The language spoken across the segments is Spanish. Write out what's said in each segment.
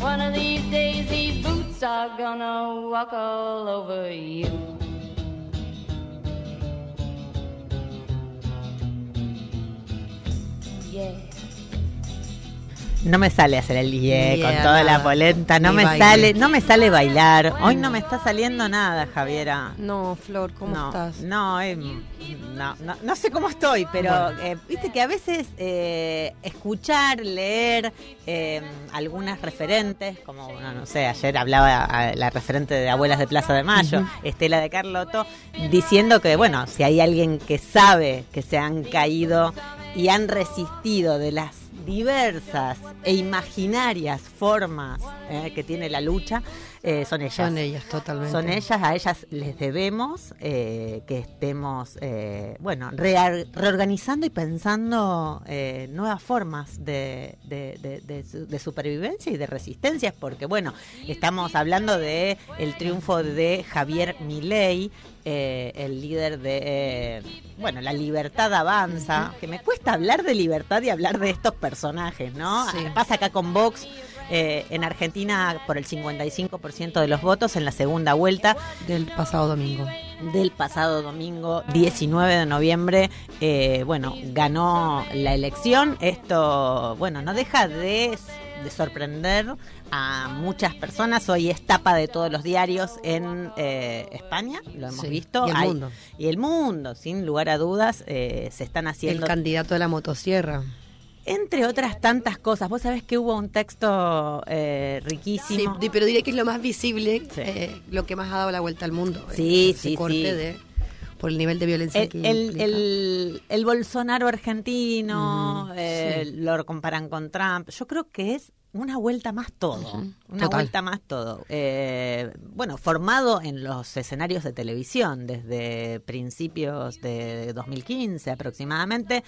One of these days, these boots are gonna walk all over you. Yeah. No me sale hacer el Ni con toda la polenta, no Ni me baile. sale, no me sale bailar. Hoy no me está saliendo nada, Javiera. No, Flor, ¿cómo no, estás? No, eh, no, no, no sé cómo estoy, pero Bueno. eh, viste que a veces eh, escuchar, leer eh, algunas referentes, como no, no sé, ayer hablaba a la referente de Abuelas de Plaza de Mayo, Estela de Carlotto, diciendo que bueno, si hay alguien que sabe que se han caído y han resistido de las diversas e imaginarias formas eh, que tiene la lucha, eh, son ellas. Son ellas, totalmente. Son ellas, a ellas les debemos eh, que estemos, bueno, rea- reorganizando y pensando eh, nuevas formas de, de supervivencia y de resistencias, porque bueno, estamos hablando de el triunfo de Javier Milei, eh, el líder de, eh, bueno, la libertad avanza, que me cuesta hablar de libertad y hablar de estos personajes, ¿no? Sí. Pasa acá con Vox. eh, en Argentina por el 55% de los votos en la segunda vuelta Del pasado domingo. del pasado domingo 19 de noviembre, eh, bueno, ganó la elección. Esto, bueno, no deja de, de sorprender a muchas personas. Hoy es tapa de todos los diarios en eh, España, lo hemos Sí, visto. y el Hay- mundo. Y el mundo, sin lugar a dudas, eh, se están El haciendo candidato de la motosierra. entre otras tantas cosas. Vos sabés que hubo un texto eh, Sí, riquísimo. di- pero diré que es lo más visible, Sí. eh, lo que más ha dado la vuelta al mundo. Sí, ese sí, corte sí. de por el nivel de violencia El, que el, el- el Bolsonaro argentino, eh, sí. lo comparan con Trump. Yo creo que es una vuelta más todo. Una total. vuelta más todo. Eh, bueno, formado en los escenarios de televisión desde principios de 2015 aproximadamente.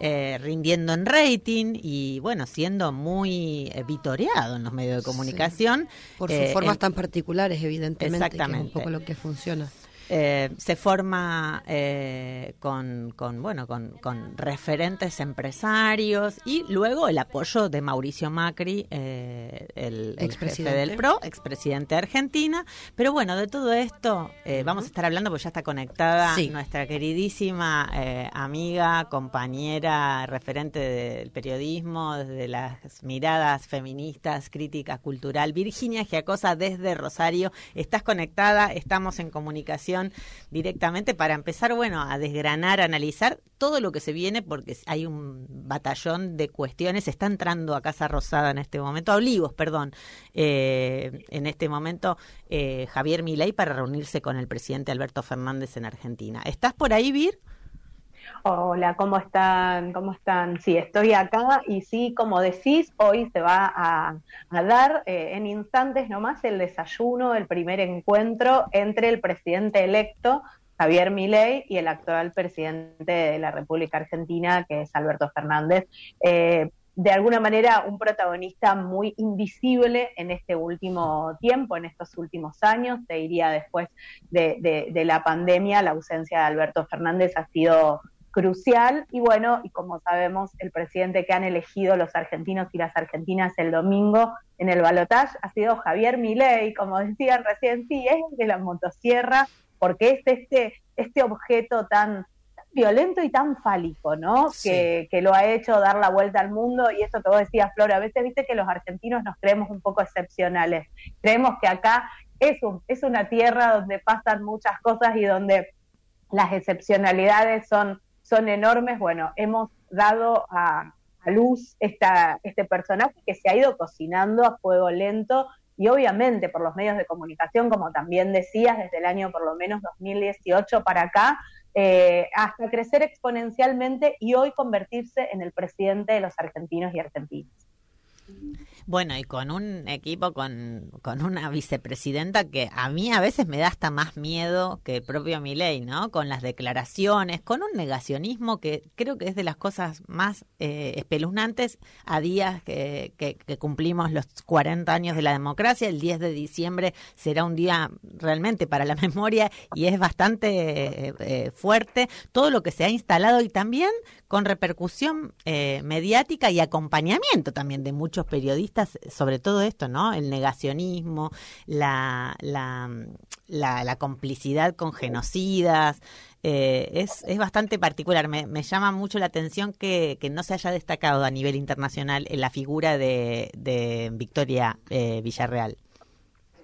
eh, rindiendo en rating y bueno, siendo muy eh, vitoreado en los medios de comunicación. por sus Eh, formas en- tan particulares, evidentemente, que es Exactamente. un poco lo que funciona. Eh, se forma eh, con, con, bueno con, con referentes empresarios y luego el apoyo de Mauricio Macri, eh, el, el jefe del PRO, expresidente de Argentina. Pero bueno, de todo esto eh, vamos a estar hablando porque ya está conectada Sí. nuestra queridísima amiga, compañera, referente del periodismo, desde las miradas feministas, crítica cultural, Virginia Giacosa desde Rosario. Estás conectada, estamos en comunicación directamente para empezar, bueno, a desgranar, a analizar todo lo que se viene, porque hay un batallón de cuestiones. Está entrando a Casa Rosada en este momento, a Olivos, perdón, eh, en este momento eh, Javier Milei para reunirse con el presidente Alberto Fernández en Argentina. ¿Estás por ahí, Vir? Hola, ¿cómo están? ¿Cómo están? Sí, estoy acá y sí, como decís, hoy se va a, dar eh, en instantes nomás el desayuno, el primer encuentro entre el presidente electo, Javier Milei, y el actual presidente de la República Argentina, que es Alberto Fernández. Eh, de alguna manera, un protagonista muy invisible en este último tiempo, en estos últimos años, te diría después de, de- de la pandemia, la ausencia de Alberto Fernández ha sido crucial y bueno, y como sabemos, el presidente que han elegido los argentinos y las argentinas el domingo en el balotaje ha sido Javier Milei, como decían recién, sí, es el de la motosierra, porque es este, este objeto tan violento y tan fálico, ¿no? Que, que, lo ha hecho dar la vuelta al mundo y eso que vos decías, Flor, a veces viste que los argentinos nos creemos un poco excepcionales. Creemos que acá es, un, es una tierra donde pasan muchas cosas y donde las excepcionalidades son, son enormes. Bueno, hemos dado a, luz esta, este personaje que se ha ido cocinando a fuego lento y obviamente por los medios de comunicación, como también decías, desde el año por lo menos 2018 para acá, eh, hasta crecer exponencialmente y hoy convertirse en el presidente de los argentinos y argentinas. Bueno, y con un equipo, con, con, una vicepresidenta que a mí a veces me da hasta más miedo que el propio Milei, ¿no? Con las declaraciones, con un negacionismo que creo que es de las cosas más eh, espeluznantes a días que, cumplimos los 40 años de la democracia. El 10 de diciembre será un día realmente para la memoria y es bastante eh, eh, fuerte todo lo que se ha instalado y también con repercusión eh, mediática y acompañamiento también de muchos periodistas sobre todo esto, ¿no? El negacionismo, la, la, la, complicidad con genocidas. Eh, es, es bastante particular. Me, me, llama mucho la atención que, que, no se haya destacado a nivel internacional en la figura de, de Victoria eh, Villarreal.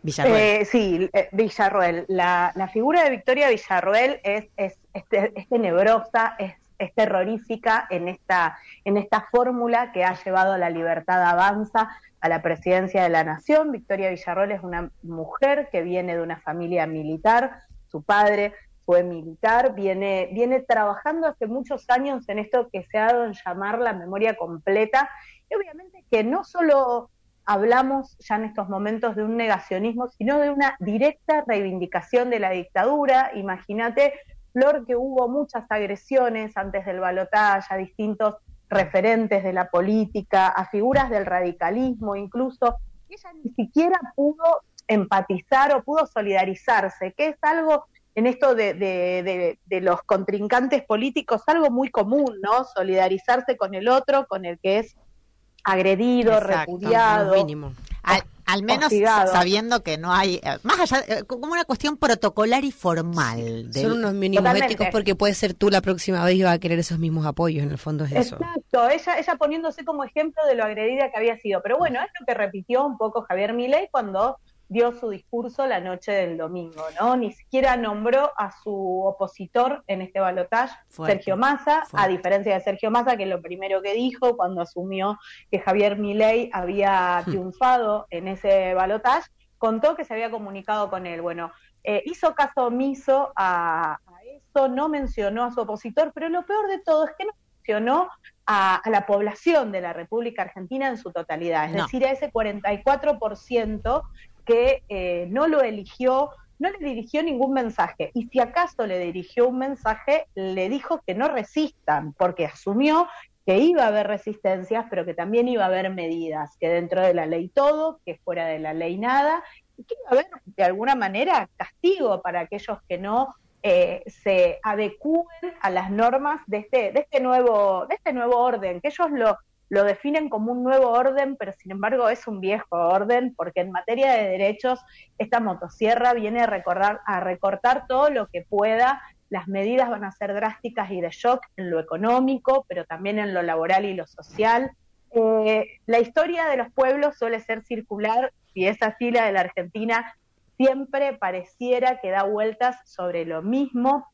Villarroel. sí, Villarroel. La, la, figura de Victoria Villarroel es, es, es tenebrosa, es es terrorífica en esta, en esta fórmula que ha llevado a la libertad avanza a la presidencia de la nación. Victoria Villarroel es una mujer que viene de una familia militar, su padre fue militar, viene, viene trabajando hace muchos años en esto que se ha dado en llamar la memoria completa, y obviamente que no solo hablamos ya en estos momentos de un negacionismo, sino de una directa reivindicación de la dictadura. Imagínate Flor, que hubo muchas agresiones antes del balotaje a distintos referentes de la política, a figuras del radicalismo incluso, ella ni siquiera pudo empatizar o pudo solidarizarse, que es algo en esto de, de, los contrincantes políticos, algo muy común, ¿no? Solidarizarse con el otro, con el que es agredido, repudiado. Mínimo. Al menos sabiendo que no hay, eh, más allá, eh, como una cuestión protocolar y formal. Son unos mínimos éticos porque puede ser tú la próxima vez y va a querer esos mismos apoyos, en el fondo es eso. Exacto, ella, ella poniéndose como ejemplo de lo agredida que había sido. Pero bueno, es lo que repitió un poco Javier Milei cuando dio su discurso la noche del domingo, ¿no? Ni siquiera nombró a su opositor en este balotaje, Sergio Massa, a diferencia de Sergio Massa, que lo primero que dijo cuando asumió que Javier Milei había hmm. triunfado en ese balotaje, contó que se había comunicado con él. Bueno, eh, hizo caso omiso a, eso, no mencionó a su opositor, pero lo peor de todo es que no mencionó a, la población de la República Argentina en su totalidad, es decir, a ese 44% que eh, no lo eligió, no le dirigió ningún mensaje. Y si acaso le dirigió un mensaje, le dijo que no resistan, porque asumió que iba a haber resistencias, pero que también iba a haber medidas, que dentro de la ley todo, que fuera de la ley nada, y que iba a haber de alguna manera castigo para aquellos que no eh, se adecúen a las normas de este, de este nuevo, de este nuevo orden, que ellos lo, lo definen como un nuevo orden, pero sin embargo es un viejo orden, porque en materia de derechos esta motosierra viene a, recordar, a recortar todo lo que pueda. Las medidas van a ser drásticas y de shock en lo económico, pero también en lo laboral y lo social. Eh, la historia de los pueblos suele ser circular y esa fila de la Argentina siempre pareciera que da vueltas sobre lo mismo.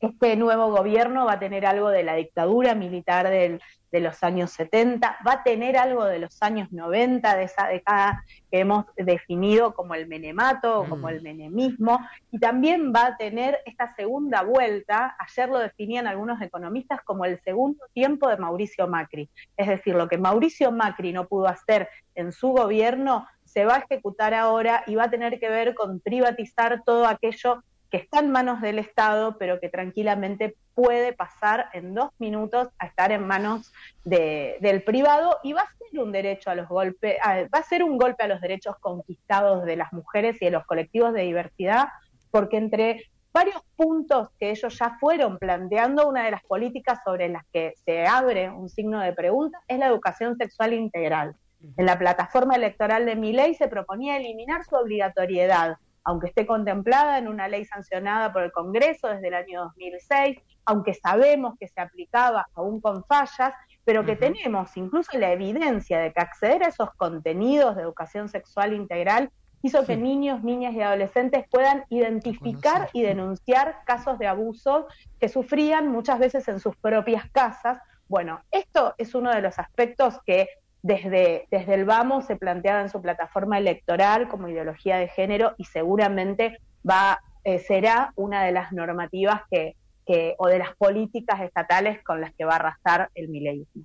Este nuevo gobierno va a tener algo de la dictadura militar del de los años 70, va a tener algo de los años 90, de esa década que hemos definido como el menemato, como mm. el menemismo, y también va a tener esta segunda vuelta, ayer lo definían algunos economistas como el segundo tiempo de Mauricio Macri. Es decir, lo que Mauricio Macri no pudo hacer en su gobierno, se va a ejecutar ahora y va a tener que ver con privatizar todo aquello que está en manos del Estado, pero que tranquilamente puede pasar en dos minutos a estar en manos del privado y va a ser un derecho a los golpes, va a ser un golpe a los derechos conquistados de las mujeres y de los colectivos de diversidad, porque entre varios puntos que ellos ya fueron planteando, una de las políticas sobre las que se abre un signo de pregunta es la educación sexual integral. En la plataforma electoral de mi ley se proponía eliminar su obligatoriedad aunque esté contemplada en una ley sancionada por el Congreso desde el año 2006, aunque sabemos que se aplicaba aún con fallas, pero que tenemos incluso la evidencia de que acceder a esos contenidos de educación sexual integral hizo que niños, niñas y adolescentes puedan identificar y denunciar casos de abuso que sufrían muchas veces en sus propias casas. Bueno, esto es uno de los aspectos que desde, desde el Vamos se planteaba en su plataforma electoral como ideología de género y seguramente va eh, será una de las normativas que, que, o de las políticas estatales con las que va a arrasar el mileísmo.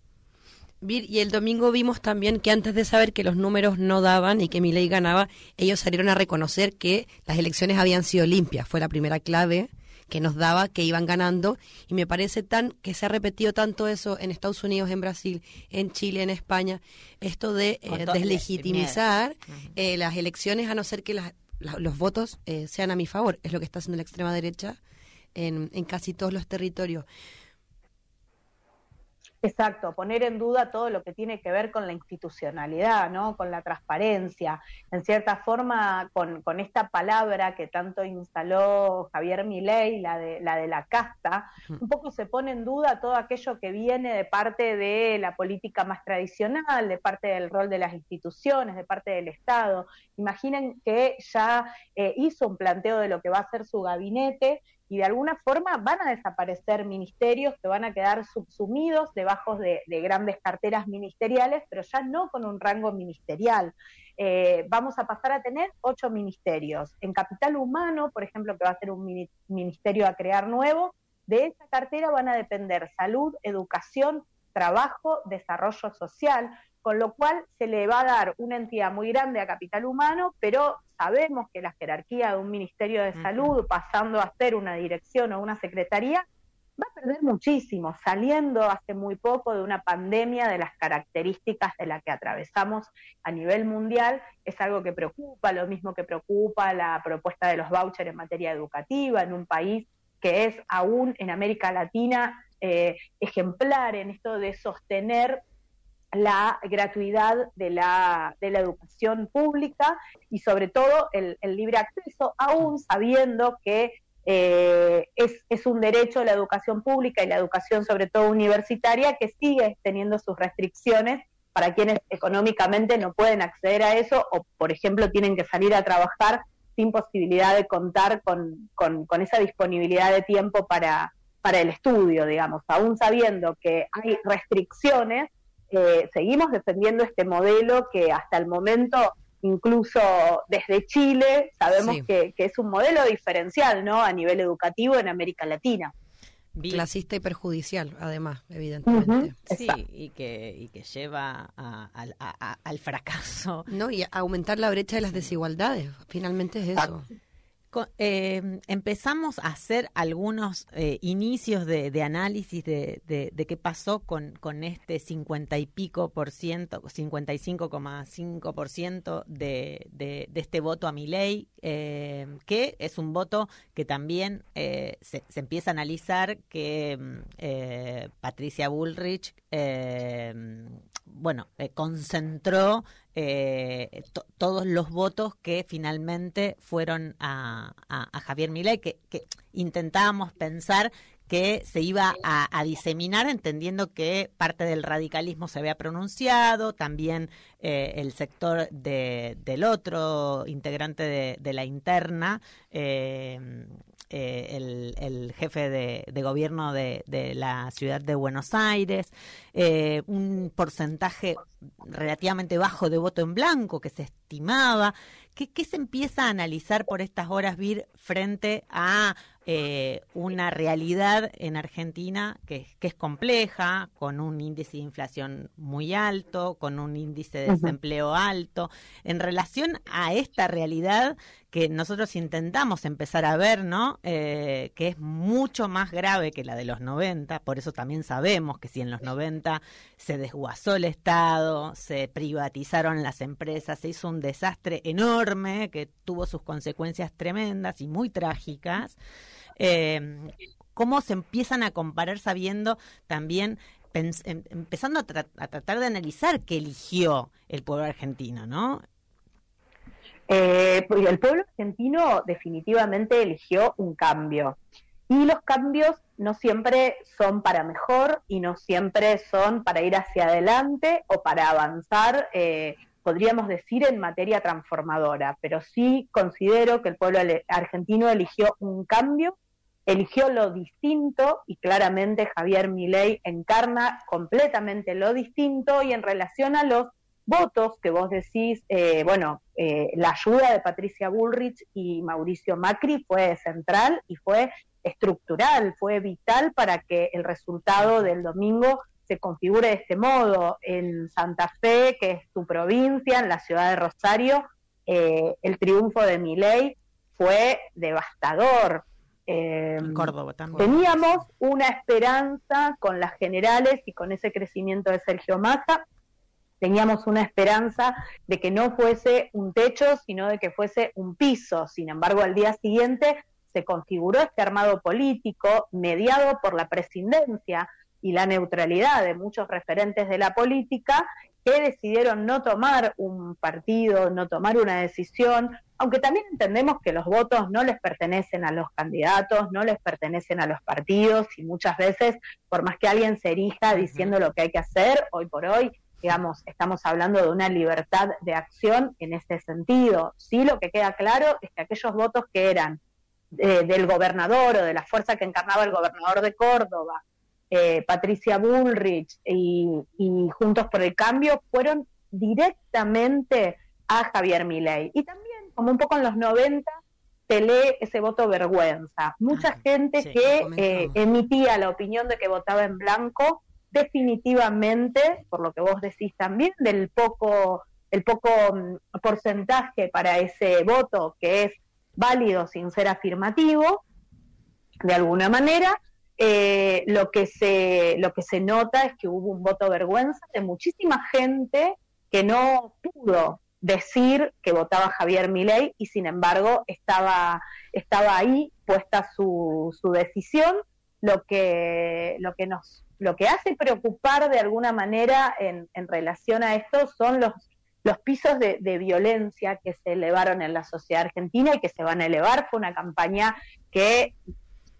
y el domingo vimos también que antes de saber que los números no daban y que Milei ganaba, ellos salieron a reconocer que las elecciones habían sido limpias. Fue la primera clave que nos daba que iban ganando. Y me parece tan que se ha repetido tanto eso en Estados Unidos, en Brasil, en Chile, en España, esto de eh, deslegitimizar eh, las elecciones a no ser que las, los votos eh, sean a mi favor, es lo que está haciendo la extrema derecha en, en casi todos los territorios. Exacto, poner en duda todo lo que tiene que ver con la institucionalidad, ¿no? Con la transparencia. En cierta forma, con, con esta palabra que tanto instaló Javier Milei, la de, la de la casta, un poco se pone en duda todo aquello que viene de parte de la política más tradicional, de parte del rol de las instituciones, de parte del Estado. Imaginen que ya eh, hizo un planteo de lo que va a ser su gabinete y de alguna forma van a desaparecer ministerios que van a quedar subsumidos debajo de, grandes carteras ministeriales, pero ya no con un rango ministerial. Eh, vamos a pasar a tener ocho ministerios. En capital humano, por ejemplo, que va a ser un ministerio a crear nuevo, de esa cartera van a depender salud, educación, trabajo, desarrollo social, con lo cual se le va a dar una entidad muy grande a capital humano, pero sabemos que la jerarquía de un Ministerio de Salud, pasando a ser una dirección o una secretaría, va a perder muchísimo, saliendo hace muy poco de una pandemia de las características de la que atravesamos a nivel mundial, es algo que preocupa, lo mismo que preocupa la propuesta de los vouchers en materia educativa en un país que es aún en América Latina eh, ejemplar en esto de sostener la gratuidad de la, de la educación pública y sobre todo el, libre acceso, aún sabiendo que eh, es, es, un derecho la educación pública y la educación sobre todo universitaria que sigue teniendo sus restricciones para quienes económicamente no pueden acceder a eso o, por ejemplo, tienen que salir a trabajar sin posibilidad de contar con, con, con esa disponibilidad de tiempo para, para el estudio, digamos, aún sabiendo que hay restricciones seguimos defendiendo este modelo que hasta el momento, incluso desde Chile, sabemos que, es un modelo diferencial ¿no? a nivel educativo en América Latina. Clasista y perjudicial, además, evidentemente. sí, y que, y que lleva al fracaso. No, y a aumentar la brecha de las desigualdades, finalmente es eso. Eh, empezamos a hacer algunos eh, inicios de, análisis de, de, qué pasó con, con este 50 y pico por ciento, 55,5 por ciento de, de, este voto a mi ley, eh, que es un voto que también se, se, empieza a analizar que Patricia Bullrich, bueno, concentró eh, todos los votos que finalmente fueron a, Javier Milei, que, intentábamos pensar que se iba a, diseminar entendiendo que parte del radicalismo se había pronunciado, también eh, el sector de, del otro integrante de, la interna, eh, el, jefe de, gobierno de, la ciudad de Buenos Aires, eh, un porcentaje relativamente bajo de voto en blanco que se estimaba. ¿Qué, se empieza a analizar por estas horas, Vir, frente a eh, una realidad en Argentina que, que, es compleja, con un índice de inflación muy alto, con un índice de desempleo alto, en relación a esta realidad que nosotros intentamos empezar a ver, ¿no? Eh, que es mucho más grave que la de los 90, por eso también sabemos que si en los 90 se desguazó el Estado, se privatizaron las empresas, se hizo un desastre enorme que tuvo sus consecuencias tremendas y muy trágicas. Eh, ¿Cómo se empiezan a comparar sabiendo también em, empezando a, tratar de analizar qué eligió el pueblo argentino, ¿no? Eh, el pueblo argentino definitivamente eligió un cambio. Y los cambios no siempre son para mejor y no siempre son para ir hacia adelante o para avanzar, eh, podríamos decir, en materia transformadora. Pero sí considero que el pueblo argentino eligió un cambio, eligió lo distinto y claramente Javier Milei encarna completamente lo distinto y en relación a los votos que vos decís, eh, bueno, eh, la ayuda de Patricia Bullrich y Mauricio Macri fue central y fue estructural, fue vital para que el resultado del domingo se configure de este modo. En Santa Fe, que es tu provincia, en la ciudad de Rosario, eh, el triunfo de Miley fue devastador. Córdoba también. Teníamos una esperanza con las generales y con ese crecimiento de Sergio Massa teníamos una esperanza de que no fuese un techo, sino de que fuese un piso. Sin embargo, al día siguiente se configuró este armado político mediado por la presidencia y la neutralidad de muchos referentes de la política que decidieron no tomar un partido, no tomar una decisión, aunque también entendemos que los votos no les pertenecen a los candidatos, no les pertenecen a los partidos y muchas veces, por más que alguien se erija diciendo lo que hay que hacer, hoy por hoy digamos, estamos hablando de una libertad de acción en ese sentido. Sí, lo que queda claro es que aquellos votos que eran eh, del gobernador o de la fuerza que encarnaba el gobernador de Córdoba, eh, Patricia Bullrich y, Juntos por el Cambio fueron directamente a Javier Milei. Y también, como un poco en los 90, se lee ese voto vergüenza. Mucha ah, gente que eh, emitía la opinión de que votaba en blanco definitivamente, por lo que vos decís también, del poco, el poco mm, porcentaje para ese voto que es válido sin ser afirmativo, de alguna manera, eh, lo, que se, lo que se nota es que hubo un voto vergüenza de muchísima gente que no pudo decir que votaba Javier Milei y sin embargo estaba, estaba ahí puesta su, su decisión, lo que, lo que nos lo que hace preocupar de alguna manera en, relación a esto son los, pisos de, violencia que se elevaron en la sociedad argentina y que se van a elevar. Fue una campaña que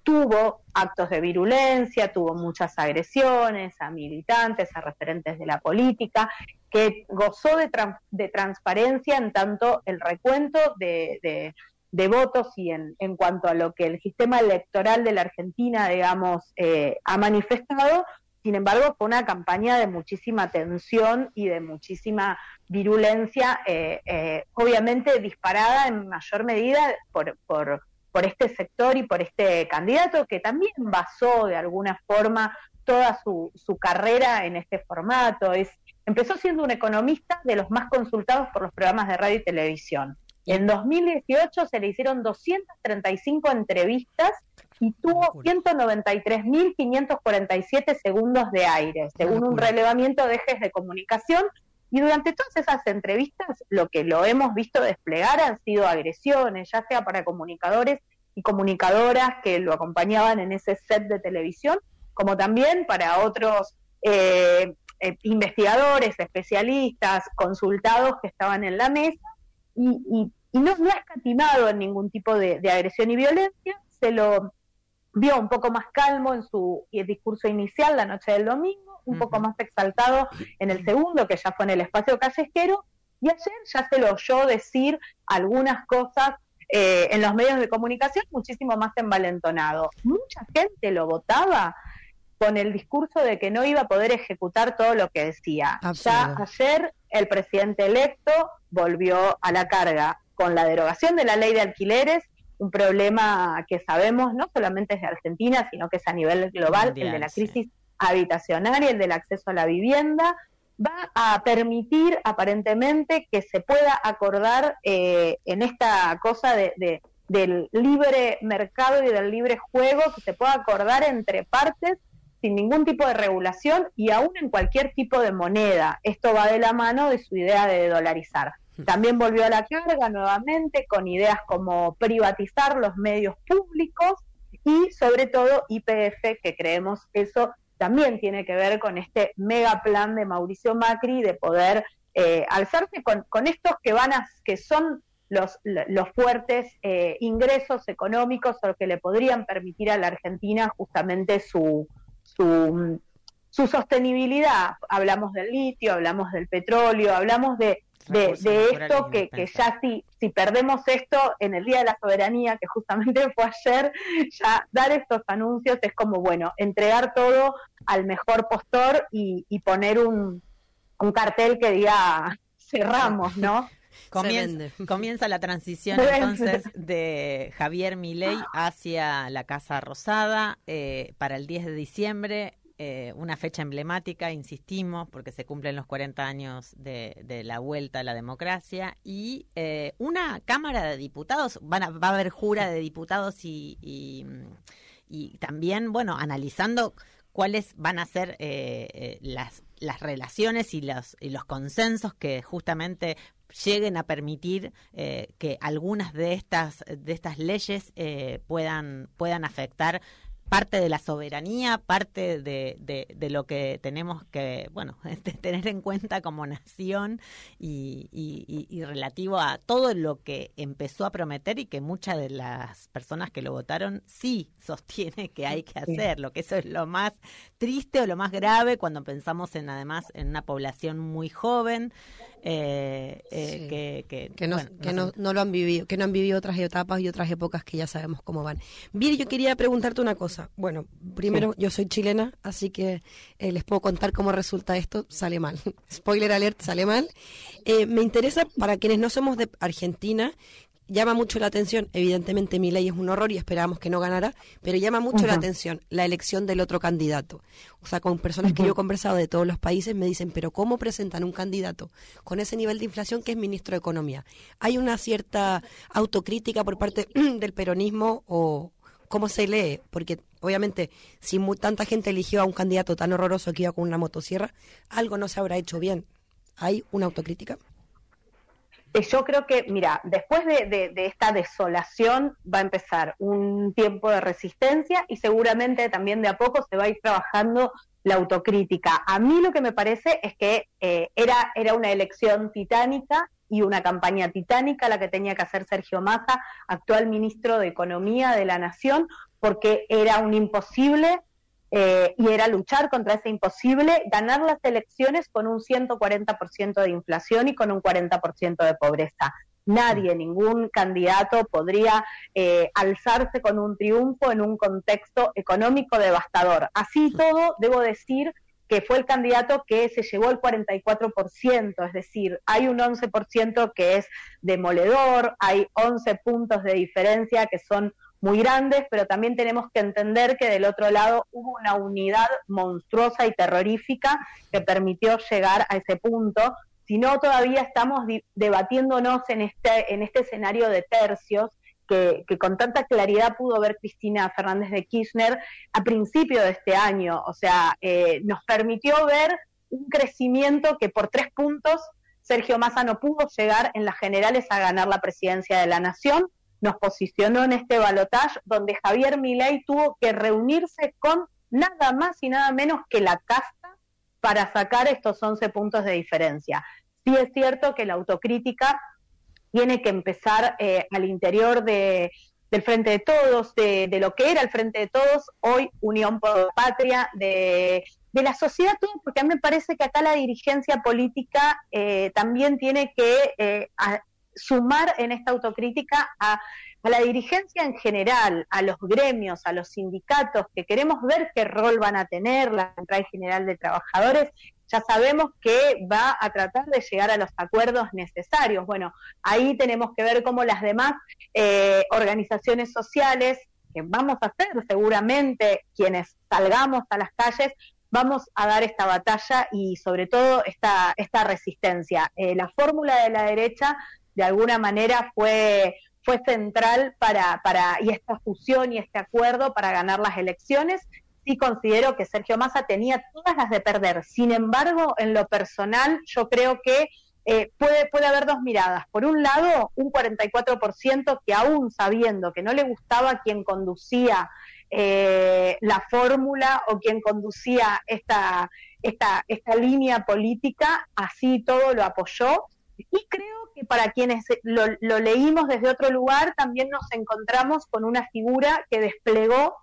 tuvo actos de virulencia, tuvo muchas agresiones a militantes, a referentes de la política, que gozó de transparencia en tanto el recuento de, votos y en, en, cuanto a lo que el sistema electoral de la Argentina, digamos, eh, ha manifestado, sin embargo, fue una campaña de muchísima tensión y de muchísima virulencia, eh, eh, obviamente disparada en mayor medida por, por, por este sector y por este candidato que también basó de alguna forma toda su, su carrera en este formato. Es, empezó siendo un economista de los más consultados por los programas de radio y televisión. En 2018 se le hicieron 235 entrevistas y tuvo 193.547 segundos de aire, según un relevamiento de ejes de comunicación. Y durante todas esas entrevistas, lo que lo hemos visto desplegar han sido agresiones, ya sea para comunicadores y comunicadoras que lo acompañaban en ese set de televisión, como también para otros eh, eh, investigadores, especialistas, consultados que estaban en la mesa y, no, ha escatimado en ningún tipo de, agresión y violencia, se lo vio un poco más calmo en su discurso inicial la noche del domingo, un poco más exaltado en el segundo, que ya fue en el espacio callejero, y ayer ya se lo oyó decir algunas cosas eh, en los medios de comunicación muchísimo más envalentonado. Mucha gente lo votaba con el discurso de que no iba a poder ejecutar todo lo que decía. Ya ayer el presidente electo volvió a la carga con la derogación de la ley de alquileres, un problema que sabemos no solamente es de Argentina, sino que es a nivel global, el de la crisis habitacional y el del acceso a la vivienda, va a permitir aparentemente que se pueda acordar eh, en esta cosa de, del libre mercado y del libre juego, que se pueda acordar entre partes sin ningún tipo de regulación y aún en cualquier tipo de moneda. Esto va de la mano de su idea de dolarizar. También volvió a la carga nuevamente con ideas como privatizar los medios públicos y sobre todo IPF, que creemos eso también tiene que ver con este mega plan de Mauricio Macri de poder eh, alzarse con, con, estos que van a, que son los, los fuertes eh, ingresos económicos o que le podrían permitir a la Argentina justamente su, su, su sostenibilidad. Hablamos del litio, hablamos del petróleo, hablamos de, de, esto que, que, ya si, si perdemos esto en el Día de la Soberanía, que justamente fue ayer, ya dar estos anuncios es como, bueno, entregar todo al mejor postor y, y poner un, un cartel que diga cerramos, ¿no? Comienza, la transición entonces de Javier Milei hacia la Casa Rosada eh, para el 10 de diciembre. Eh, una fecha emblemática, insistimos, porque se cumplen los 40 años de, la vuelta a la democracia, y eh, una Cámara de Diputados, van va a haber jura de diputados y, y, también, bueno, analizando cuáles van a ser las, las relaciones y los, y los consensos que justamente lleguen a permitir eh, que algunas de estas de estas leyes eh, puedan puedan afectar parte de la soberanía, parte de, de, lo que tenemos que, bueno, tener en cuenta como nación y, y, relativo a todo lo que empezó a prometer y que muchas de las personas que lo votaron sí sostiene que hay que hacerlo, que eso es lo más triste o lo más grave cuando pensamos en además en una población muy joven eh, eh, que, que, no, no, lo han vivido, que no han vivido otras etapas y otras épocas que ya sabemos cómo van. Bien, yo quería preguntarte una cosa. Bueno, primero, yo soy chilena, así que eh, les puedo contar cómo resulta esto. Sale mal. Spoiler alert, sale mal. me interesa, para quienes no somos de Argentina, llama mucho la atención, evidentemente mi ley es un horror y esperamos que no ganara, pero llama mucho la atención la elección del otro candidato. O sea, con personas que yo he conversado de todos los países me dicen, pero ¿cómo presentan un candidato con ese nivel de inflación que es ministro de Economía? ¿Hay una cierta autocrítica por parte del peronismo o cómo se lee? Porque obviamente si tanta gente eligió a un candidato tan horroroso que iba con una motosierra, algo no se habrá hecho bien. ¿Hay una autocrítica? Yo creo que, mira, después de, esta desolación va a empezar un tiempo de resistencia y seguramente también de a poco se va a ir trabajando la autocrítica. A mí lo que me parece es que eh, era, era una elección titánica y una campaña titánica la que tenía que hacer Sergio Massa, actual ministro de Economía de la Nación, porque era un imposible eh, y era luchar contra ese imposible, ganar las elecciones con un 140% de inflación y con un 40% de pobreza. Nadie, ningún candidato podría eh, alzarse con un triunfo en un contexto económico devastador. Así todo, debo decir que fue el candidato que se llevó el 44%, es decir, hay un 11% que es demoledor, hay 11 puntos de diferencia que son muy grandes, pero también tenemos que entender que del otro lado hubo una unidad monstruosa y terrorífica que permitió llegar a ese punto. Si no, todavía estamos debatiéndonos en este, en este escenario de tercios que, con tanta claridad pudo ver Cristina Fernández de Kirchner a principio de este año. O sea, eh, nos permitió ver un crecimiento que por tres puntos Sergio Massa no pudo llegar en las generales a ganar la presidencia de la nación nos posicionó en este balotaje donde Javier Milei tuvo que reunirse con nada más y nada menos que la casta para sacar estos 11 puntos de diferencia. Sí es cierto que la autocrítica tiene que empezar eh, al interior de, del Frente de Todos, de, lo que era el Frente de Todos, hoy Unión por Patria, de, la sociedad, porque a mí me parece que acá la dirigencia política eh, también tiene que eh, sumar en esta autocrítica a, la dirigencia en general, a los gremios, a los sindicatos, que queremos ver qué rol van a tener la Central General de Trabajadores. Ya sabemos que va a tratar de llegar a los acuerdos necesarios. Bueno, ahí tenemos que ver cómo las demás eh, organizaciones sociales, que vamos a hacer seguramente quienes salgamos a las calles, vamos a dar esta batalla y sobre todo esta, esta resistencia. Eh, la fórmula de la derecha de alguna manera fue, fue central para, para, y esta fusión y este acuerdo para ganar las elecciones. Sí considero que Sergio Massa tenía todas las de perder. Sin embargo, en lo personal, yo creo que eh, puede, puede haber dos miradas. Por un lado, un 44% que aún sabiendo que no le gustaba quien conducía eh, la fórmula o quien conducía esta, esta, esta línea política, así todo lo apoyó. Y creo que para quienes lo, lo leímos desde otro lugar, también nos encontramos con una figura que desplegó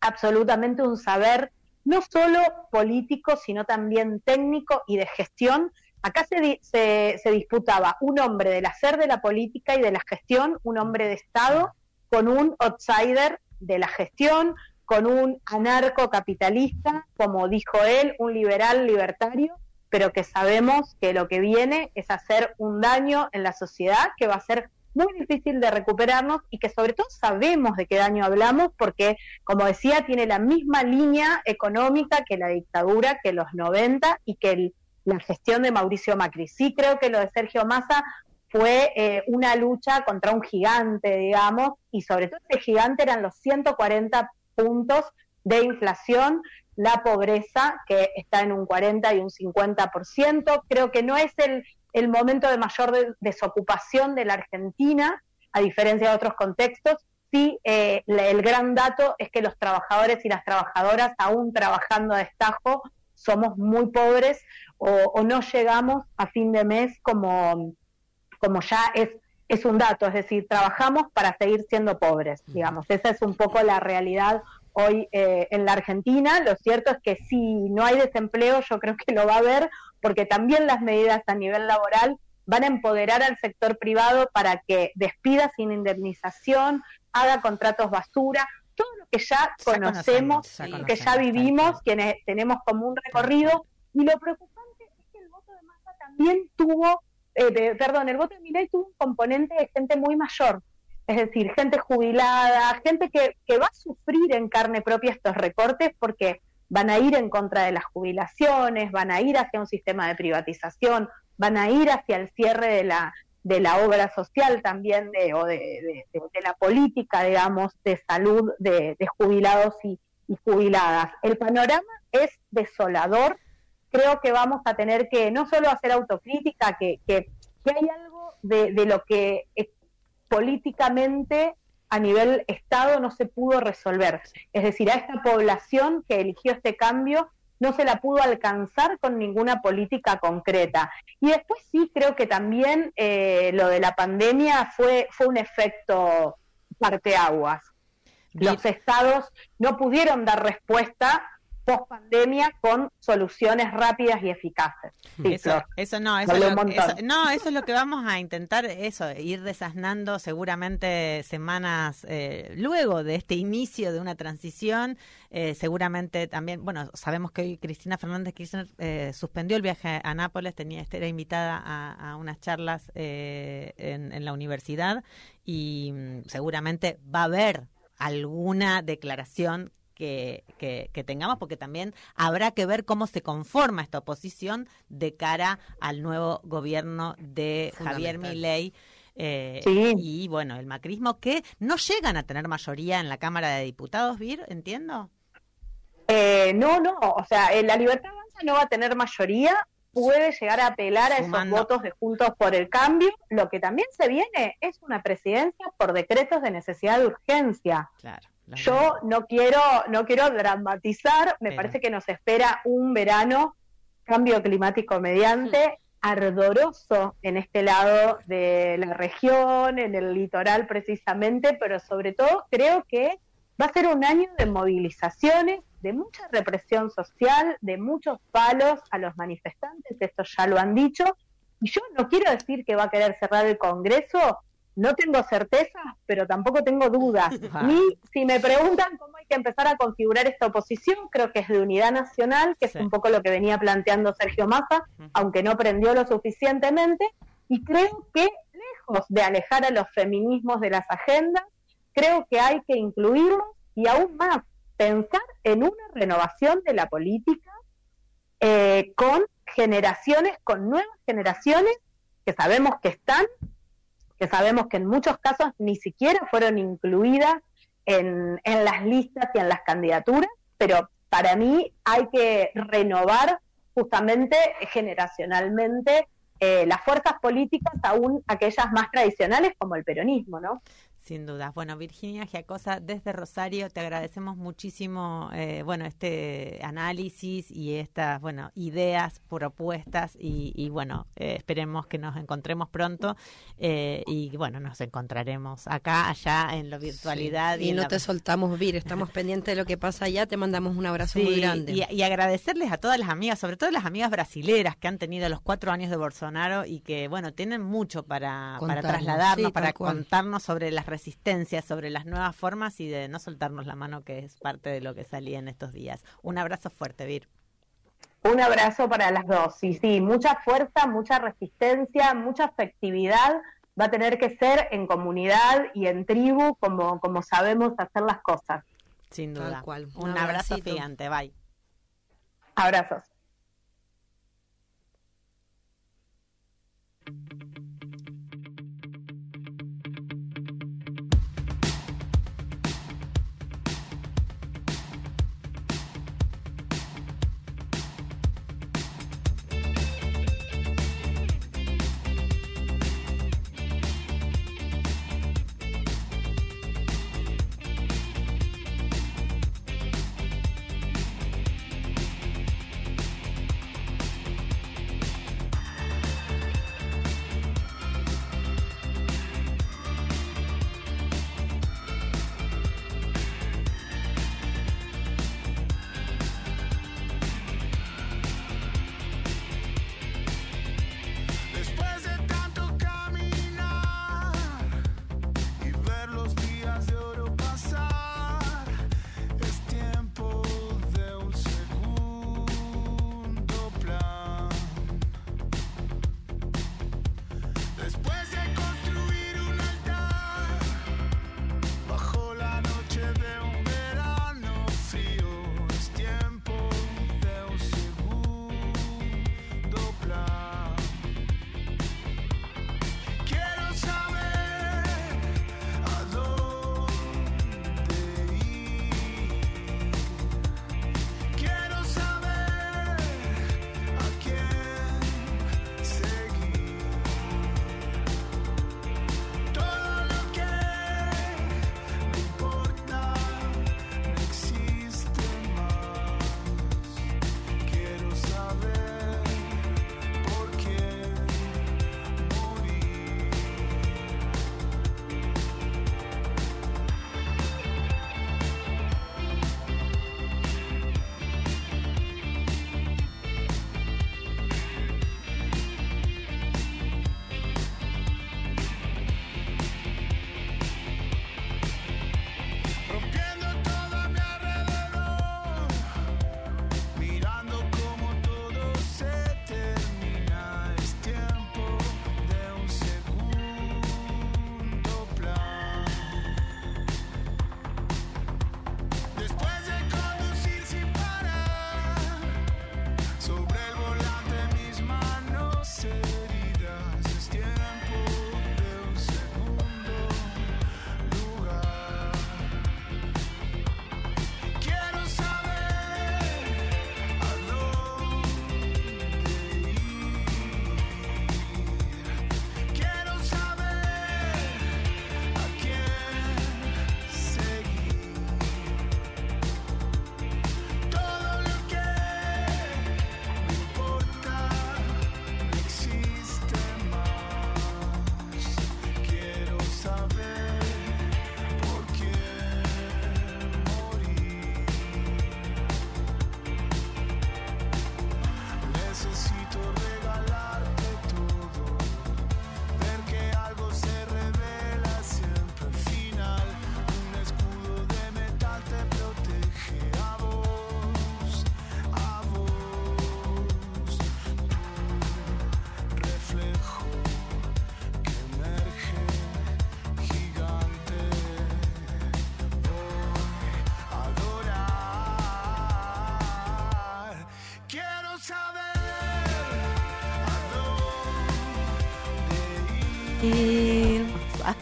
absolutamente un saber no solo político, sino también técnico y de gestión. Acá se, se, se, disputaba un hombre del hacer de la política y de la gestión, un hombre de Estado, con un outsider de la gestión, con un anarcocapitalista, como dijo él, un liberal libertario, pero que sabemos que lo que viene es hacer un daño en la sociedad que va a ser muy difícil de recuperarnos y que sobre todo sabemos de qué daño hablamos porque, como decía, tiene la misma línea económica que la dictadura, que los 90 y que la gestión de Mauricio Macri. Sí creo que lo de Sergio Massa fue eh, una lucha contra un gigante, digamos, y sobre todo ese gigante eran los 140 puntos de inflación, la pobreza que está en un 40 y un 50%. Creo que no es el, el momento de mayor desocupación de la Argentina, a diferencia de otros contextos. Sí, eh, el gran dato es que los trabajadores y las trabajadoras, aún trabajando a destajo, somos muy pobres o, o no llegamos a fin de mes como, como ya es es un dato, es decir, trabajamos para seguir siendo pobres, digamos. Esa es un poco la realidad hoy eh, en la Argentina. Lo cierto es que si no hay desempleo, yo creo que lo va a haber, porque también las medidas a nivel laboral van a empoderar al sector privado para que despida sin indemnización, haga contratos basura, todo lo que ya, conocemos, que ya vivimos, quienes tenemos como un recorrido. Y lo preocupante es que el voto de masa también tuvo, eh, perdón, el voto de Milei tuvo un componente de gente muy mayor, es decir, gente jubilada, gente que, que va a sufrir en carne propia estos recortes porque van a ir en contra de las jubilaciones, van a ir hacia un sistema de privatización, van a ir hacia el cierre de la, de la obra social también de, o de, de, la política, digamos, de salud de, jubilados y, jubiladas. El panorama es desolador. Creo que vamos a tener que no solo hacer autocrítica, que, que hay algo de, lo que políticamente a nivel Estado no se pudo resolver. Es decir, a esta población que eligió este cambio no se la pudo alcanzar con ninguna política concreta. Y después sí creo que también eh, lo de la pandemia fue, fue un efecto parteaguas. Los estados no pudieron dar respuesta post pandemia con soluciones rápidas y eficaces. eso, eso, no, eso, lo, no, eso es lo que vamos a intentar, eso, ir desasnando seguramente semanas eh, luego de este inicio de una transición. Eh, seguramente también, bueno, sabemos que hoy Cristina Fernández Kirchner eh, suspendió el viaje a Nápoles, tenía, era invitada a, unas charlas en, en la universidad y mm, seguramente va a haber alguna declaración que, tengamos, porque también habrá que ver cómo se conforma esta oposición de cara al nuevo gobierno de Javier Milei. Eh, y bueno, el macrismo que no llegan a tener mayoría en la Cámara de Diputados, Vir, entiendo. Eh, no, no, o sea, la Libertad Avanza no va a tener mayoría, puede llegar a apelar a esos votos de Juntos por el Cambio. Lo que también se viene es una presidencia por decretos de necesidad de urgencia. Claro. Yo no quiero, no quiero dramatizar, me parece que nos espera un verano, cambio climático mediante, ardoroso en este lado de la región, en el litoral precisamente, pero sobre todo creo que va a ser un año de movilizaciones, de mucha represión social, de muchos palos a los manifestantes, esto ya lo han dicho, y yo no quiero decir que va a querer cerrar el Congreso, no tengo certezas, pero tampoco tengo dudas. Y si me preguntan cómo hay que empezar a configurar esta oposición, creo que es de unidad nacional, que es un poco lo que venía planteando Sergio Massa, aunque no prendió lo suficientemente. Y creo que, lejos de alejar a los feminismos de las agendas, creo que hay que incluirlos y aún más pensar en una renovación de la política eh, con generaciones, con nuevas generaciones que sabemos que están que sabemos que en muchos casos ni siquiera fueron incluidas en, en las listas y en las candidaturas, pero para mí hay que renovar justamente generacionalmente eh, las fuerzas políticas, aún aquellas más tradicionales como el peronismo, ¿no? Sin dudas. Bueno, Virginia Giacosa, desde Rosario, te agradecemos muchísimo, eh, bueno, este análisis y estas, bueno, ideas, propuestas y, bueno, eh, esperemos que nos encontremos pronto eh, y bueno, nos encontraremos acá, allá, en la virtualidad. Y, no te soltamos, Vir, estamos pendientes de lo que pasa allá, te mandamos un abrazo muy grande. Y, y, agradecerles a todas las amigas, sobre todo las amigas brasileras que han tenido los cuatro años de Bolsonaro y que, bueno, tienen mucho para, para trasladarnos, para contarnos sobre las resistencia sobre las nuevas formas y de no soltarnos la mano, que es parte de lo que salía en estos días. Un abrazo fuerte, Vir. Un abrazo para las dos. Y sí, mucha fuerza, mucha resistencia, mucha afectividad. Va a tener que ser en comunidad y en tribu, como, como sabemos hacer las cosas. Sin duda. Un, Un abrazo gigante. Bye. Abrazos.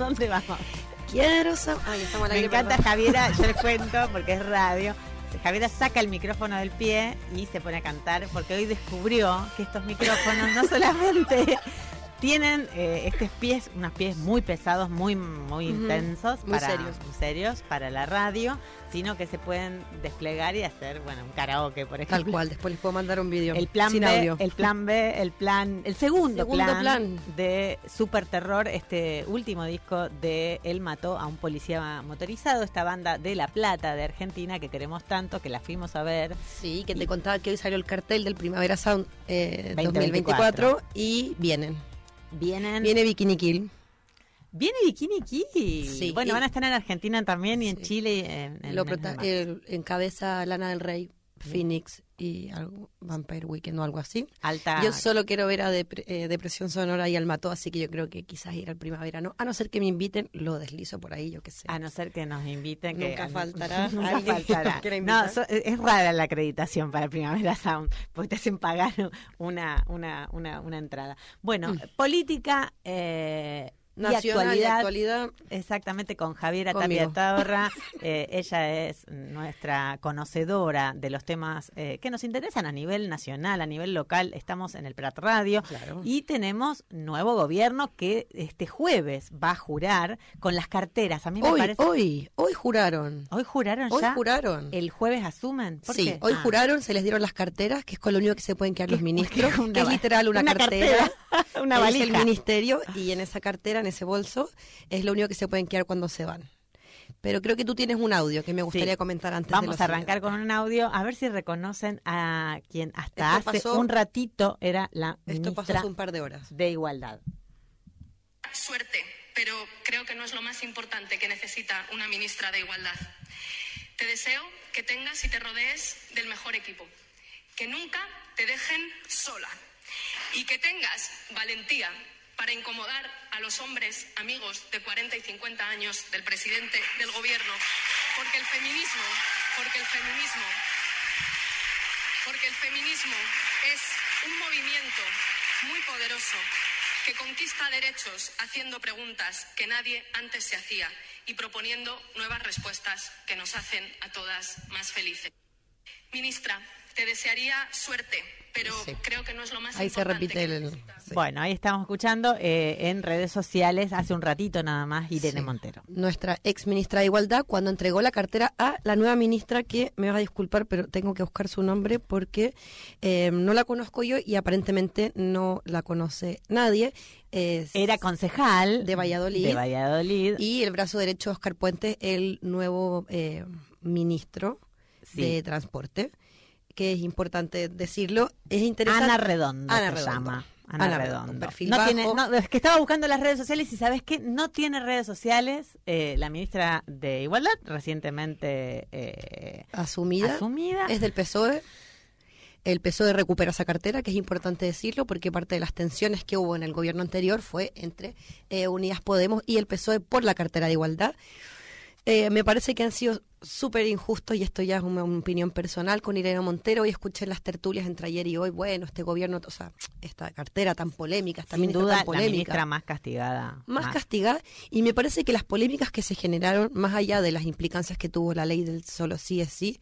Dónde vamos? Quiero saber. Me encanta Javiera, yo les cuento porque es radio. Javiera saca el micrófono del pie y se pone a cantar porque hoy descubrió que estos micrófonos no solamente tienen eh, estos pies, unos pies muy pesados, muy, muy intensos, muy para, serios. muy serios para la radio, sino que se pueden desplegar y hacer, bueno, un karaoke, por ejemplo. Tal cual, después les puedo mandar un video El plan sin B, audio. el plan B, el plan, el segundo, Segundo plan, plan. de Super Terror, este último disco de Él mató a un policía motorizado, esta banda de La Plata, de Argentina, que queremos tanto, que la fuimos a ver. Sí, que te contaba que hoy salió el cartel del Primavera Sound eh, 2024. 2024 y vienen. Vienen, Viene Bikini Kill. Viene Bikini. Sí, bueno, van a estar en Argentina también y en Sí. Chile. y En, en Lo el- encabeza Lana del Rey, Phoenix y algo, Vampire Weekend o algo así. Alta. Yo solo quiero ver a Depre- eh, Depresión Sonora y al Mató, así que yo creo que quizás ir al primavera no. A no ser que me inviten, lo deslizo por ahí, yo qué sé. A no ser que nos inviten. Que Nunca faltará Nunca alguien faltará. No, so- es rara la acreditación para Primavera Sound, porque te hacen pagar una, una, una, una entrada. Bueno, política eh, Mm. Nacional y actualidad. actualidad. Exactamente, con Javiera. Tapia Torra. Eh, ella es nuestra conocedora de los temas eh, que nos interesan a nivel nacional, a nivel local. Estamos en el Prat Radio Claro. y tenemos nuevo gobierno que este jueves va a jurar con las carteras. A mí me Hoy, parece. hoy, hoy juraron. Hoy juraron Hoy ya. juraron. El jueves asumen. ¿Por Sí, qué? hoy Ah. juraron, se les dieron las carteras, que es con lo único que se pueden quedar los ministros, que es literal una, una cartera, cartera, una es el valija. ministerio, y en esa cartera, en ese bolso, es lo único que se pueden quedar cuando se van. Pero creo que tú tienes un audio que me gustaría Sí. comentar antes de Vamos lo a arrancar siguiente. con un audio, a ver si reconocen a quien hasta Esto hace pasó- un ratito era la Esto pasó ministra hace un par de horas. de Igualdad. suerte, pero creo que no es lo más importante que necesita una ministra de Igualdad. Te deseo que tengas y te rodees del mejor equipo, que nunca te dejen sola y que tengas valentía para incomodar a los hombres amigos de 40 y 50 años del presidente del gobierno, porque el feminismo, porque el feminismo porque el feminismo es un movimiento muy poderoso que conquista derechos haciendo preguntas que nadie antes se hacía y proponiendo nuevas respuestas que nos hacen a todas más felices. Ministra, te desearía suerte, pero Sí. creo que no es lo más Ahí se importante repite el... sí. Bueno, ahí estamos escuchando eh, en redes sociales hace un ratito nada más Irene Sí. Montero. Nuestra ex ministra de Igualdad, cuando entregó la cartera a la nueva ministra, que me va a disculpar, pero tengo que buscar su nombre porque eh, no la conozco yo y aparentemente no la conoce nadie. Es- Era concejal De Valladolid. De Valladolid. y el brazo derecho Oscar Puente, el nuevo eh, ministro Sí. de Transporte, que es importante decirlo. Es interesante. Ana Redondo Ana se Redondo. llama. Ana, Ana Redondo. Redondo, perfil no bajo. tiene, no, es que estaba buscando las redes sociales y sabes que no tiene redes sociales. eh, la ministra de Igualdad, recientemente eh, asumida. asumida. Es del PSOE. El PSOE recupera esa cartera, que es importante decirlo, porque parte de las tensiones que hubo en el gobierno anterior fue entre eh, Unidas Podemos y el PSOE por la cartera de igualdad. Eh, me parece que han sido súper injustos, y esto ya es una, una opinión personal, con Irene Montero. Hoy escuché las tertulias entre ayer y hoy. Bueno, este gobierno, o sea, esta cartera tan polémica, esta Sin duda, tan la polémica ministra más castigada. más castigada y me parece que las polémicas que se generaron, más allá de las implicancias que tuvo la ley del solo sí es sí,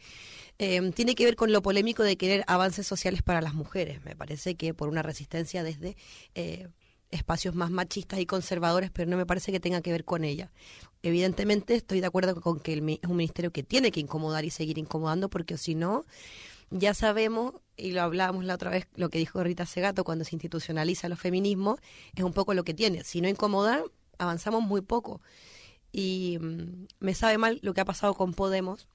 eh, tiene que ver con lo polémico de querer avances sociales para las mujeres. Me parece que por una resistencia desde eh, espacios más machistas y conservadores, pero no me parece que tenga que ver con ella. Evidentemente estoy de acuerdo con que el es un ministerio que tiene que incomodar y seguir incomodando, porque si no, ya sabemos, y lo hablábamos la otra vez, lo que dijo Rita Segato cuando se institucionaliza los feminismos, es un poco lo que tiene. Si no incomoda, avanzamos muy poco. Y mm, me sabe mal lo que ha pasado con Podemos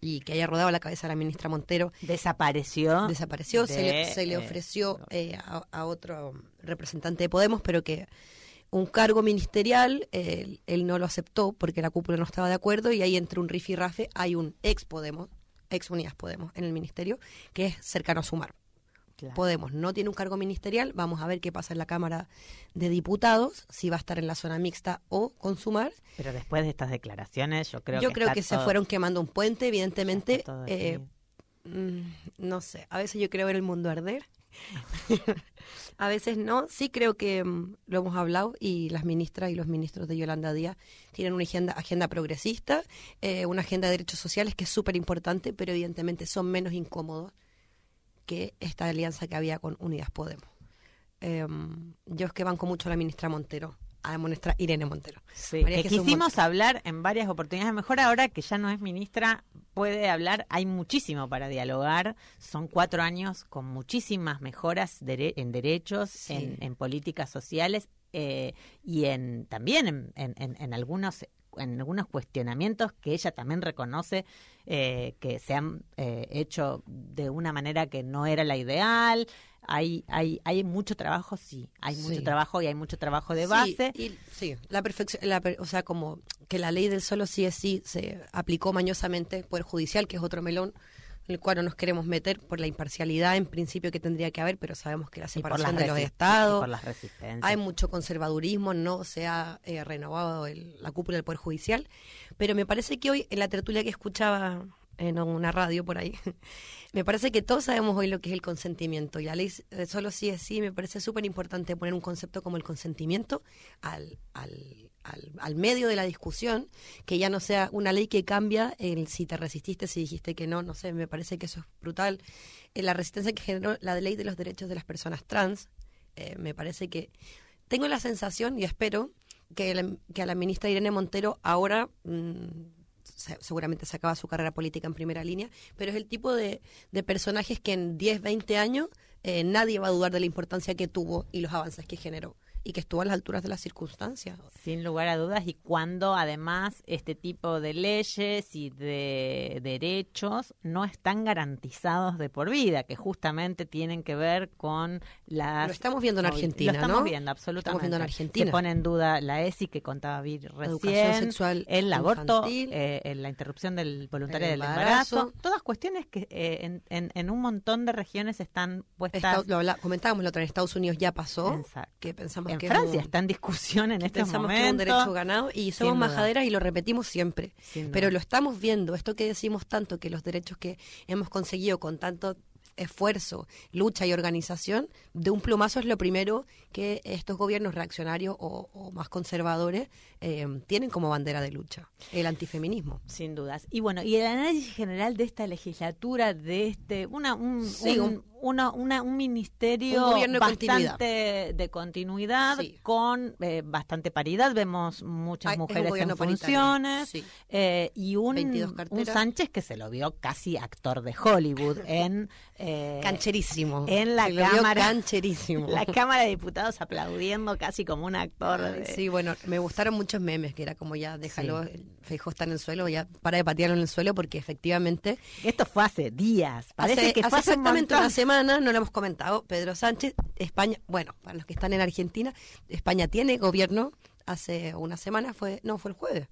y que haya rodado la cabeza a la ministra Montero. Desapareció. Desapareció, se, le, se le eh, ofreció eh, a, a otro representante de Podemos, pero que un cargo ministerial, él, él no lo aceptó porque la cúpula no estaba de acuerdo y ahí entre un rifirrafe hay un ex Podemos, ex Unidas Podemos en el ministerio, que es cercano a Sumar. Claro. Podemos no tiene un cargo ministerial, vamos a ver qué pasa en la Cámara de Diputados, si va a estar en la zona mixta o con Sumar. Pero después de estas declaraciones, yo creo Yo que creo que se fueron quemando un puente, evidentemente. eh. Mm, no sé, a veces yo creo ver el mundo arder. a veces no. Sí creo que mm, lo hemos hablado y las ministras y los ministros de Yolanda Díaz tienen una agenda, agenda progresista, eh, una agenda de derechos sociales que es súper importante, pero evidentemente son menos incómodos que esta alianza que había con Unidas Podemos. eh, yo es que banco mucho a la ministra Montero, a la ministra Irene Montero. Sí, que quisimos Montero. hablar en varias oportunidades. Mejor ahora que ya no es ministra, puede hablar. Hay muchísimo para dialogar. Son cuatro años con muchísimas mejoras dere- en derechos, Sí. en, en políticas sociales eh, y en también en, en- en- en algunos en algunos cuestionamientos que ella también reconoce eh, que se han eh, hecho de una manera que no era la ideal. Hay, hay, hay mucho trabajo, sí, hay mucho Sí. trabajo y hay mucho trabajo de Sí, base. y- sí, la perfección, la o sea, como que la ley del solo sí es sí se aplicó mañosamente Poder Judicial, que es otro melón en el cual no nos queremos meter por la imparcialidad en principio que tendría que haber, pero sabemos que la separación de los estados, por las resistencias. hay mucho conservadurismo, no se ha eh, renovado el- la cúpula del Poder Judicial, pero me parece que hoy en la tertulia que escuchaba en una radio por ahí, me parece que todos sabemos hoy lo que es el consentimiento y la ley solo sí es sí, me parece súper importante poner un concepto como el consentimiento al, al, al, medio de la discusión, que ya no sea una ley que cambia el si te resististe, si dijiste que no, no sé, me parece que eso es brutal. Eh, la resistencia que generó la ley de los derechos de las personas trans, eh, me parece que tengo la sensación y espero que, que a la ministra Irene Montero ahora mm, se- seguramente se acaba su carrera política en primera línea, pero es el tipo de, de personajes que en 10, 20 años eh, nadie va a dudar de la importancia que tuvo y los avances que generó y que estuvo a las alturas de las circunstancias. Sin lugar a dudas, y cuando además este tipo de leyes y de derechos no están garantizados de por vida, que justamente tienen que ver con las... Lo estamos viendo en Argentina, Lo estamos ¿no? viendo, absolutamente. estamos viendo en Argentina. Se pone en duda la ESI que contaba Vir La educación recién, sexual el aborto, eh, eh, la interrupción del voluntario El del embarazo. todas cuestiones que eh, en, en- en un montón de regiones están puestas... Esta- lo habla- comentábamos la otra en Estados Unidos ya pasó, Exacto. que pensamos en que es Francia está en discusión en estos pensamos momentos. que es un derecho ganado y somos Sin duda. majaderas y lo repetimos siempre. Sin Pero duda. lo estamos viendo, esto que decimos tanto, que los derechos que hemos conseguido con tanto esfuerzo, lucha y organización, de un plumazo es lo primero que estos gobiernos reaccionarios o, o más conservadores eh, tienen como bandera de lucha, el antifeminismo. Sin dudas. Y bueno, y el análisis general de esta legislatura, de este, una, un, Sí, un, un- una- una- un ministerio Un de bastante de continuidad, Sí. con eh, bastante paridad. Vemos muchas Ay, mujeres en funciones. sí. eh, y un, 22 un. Sánchez que se lo vio casi actor de Hollywood en... eh, Cancherísimo. en la cámara. cancherísimo. La Cámara de Diputados aplaudiendo casi como un actor. De- Sí, bueno, me gustaron muchos memes, que era como ya, déjalo, Feijó está en el suelo, ya para de patearlo en el suelo, porque efectivamente, Esto fue hace días. Parece hace, que fue hace exactamente montón. una semana, no lo hemos comentado, Pedro Sánchez, España, bueno, para los que están en Argentina, España tiene gobierno, hace una semana, fue no, fue el jueves,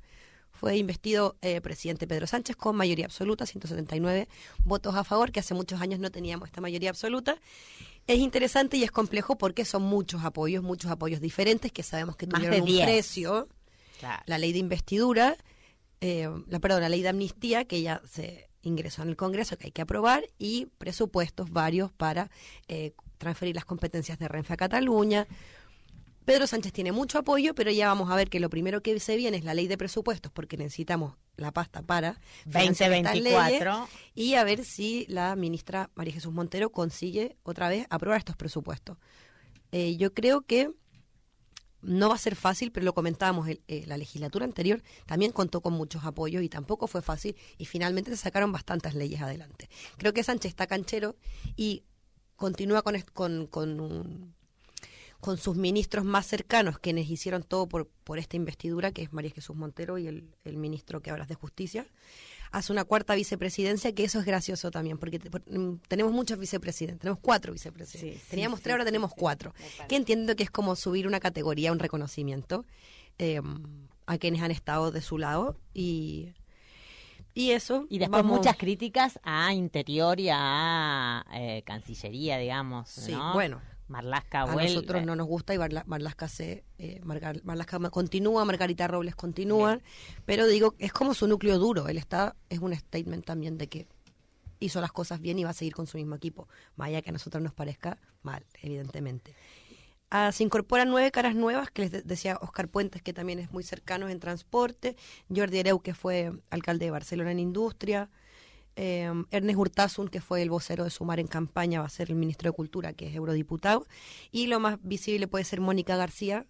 fue investido eh, presidente Pedro Sánchez con mayoría absoluta, 179 votos a favor, que hace muchos años no teníamos esta mayoría absoluta. Es interesante y es complejo porque son muchos apoyos, muchos apoyos diferentes que sabemos que Más tuvieron un 10. precio Claro. la ley de investidura, eh, la, perdón, la ley de amnistía que ya se ingresó en el Congreso, que hay que aprobar, y presupuestos varios para eh, transferir las competencias de Renfe a Cataluña. Pedro Sánchez tiene mucho apoyo, pero ya vamos a ver que lo primero que se viene es la ley de presupuestos, porque necesitamos la pasta para financiar estas 2024. leyes, y a ver si la ministra María Jesús Montero consigue otra vez aprobar estos presupuestos. Eh, yo creo que no va a ser fácil, pero lo comentábamos, el- eh, la legislatura anterior también contó con muchos apoyos y tampoco fue fácil y finalmente se sacaron bastantes leyes adelante. Creo que Sánchez está canchero y continúa con, con, con, un- con sus ministros más cercanos, quienes hicieron todo por, por esta investidura, que es María Jesús Montero y el, el ministro que es de Justicia. Hace una cuarta vicepresidencia, que eso es gracioso también, porque te- por- mm, tenemos muchos vicepresidentes, tenemos cuatro vicepresidentes. Sí, Teníamos sí, tres, ahora tenemos cuatro. Que entiendo que es como subir una categoría, un reconocimiento eh, a quienes han estado de su lado y, y eso. Y después vamos- muchas críticas a Interior y a eh, Cancillería, digamos. Sí, ¿no? bueno. Marlasca A vuelve. nosotros no nos gusta y Marla- Marlasca se eh, Margar- continúa, Margarita Robles continúa, pero digo, es como su núcleo duro, él está, es un statement también de que hizo las cosas bien y va a seguir con su mismo equipo, más allá que a nosotros nos parezca mal, evidentemente. Ah, se incorporan nueve caras nuevas, que les de- decía Oscar Puentes, que también es muy cercano en transporte, Jordi Ereu, que fue alcalde de Barcelona en industria, Eh, Ernest Urtasun, que fue el vocero de Sumar en campaña, va a ser el ministro de Cultura, que es eurodiputado. Y lo más visible puede ser Mónica García,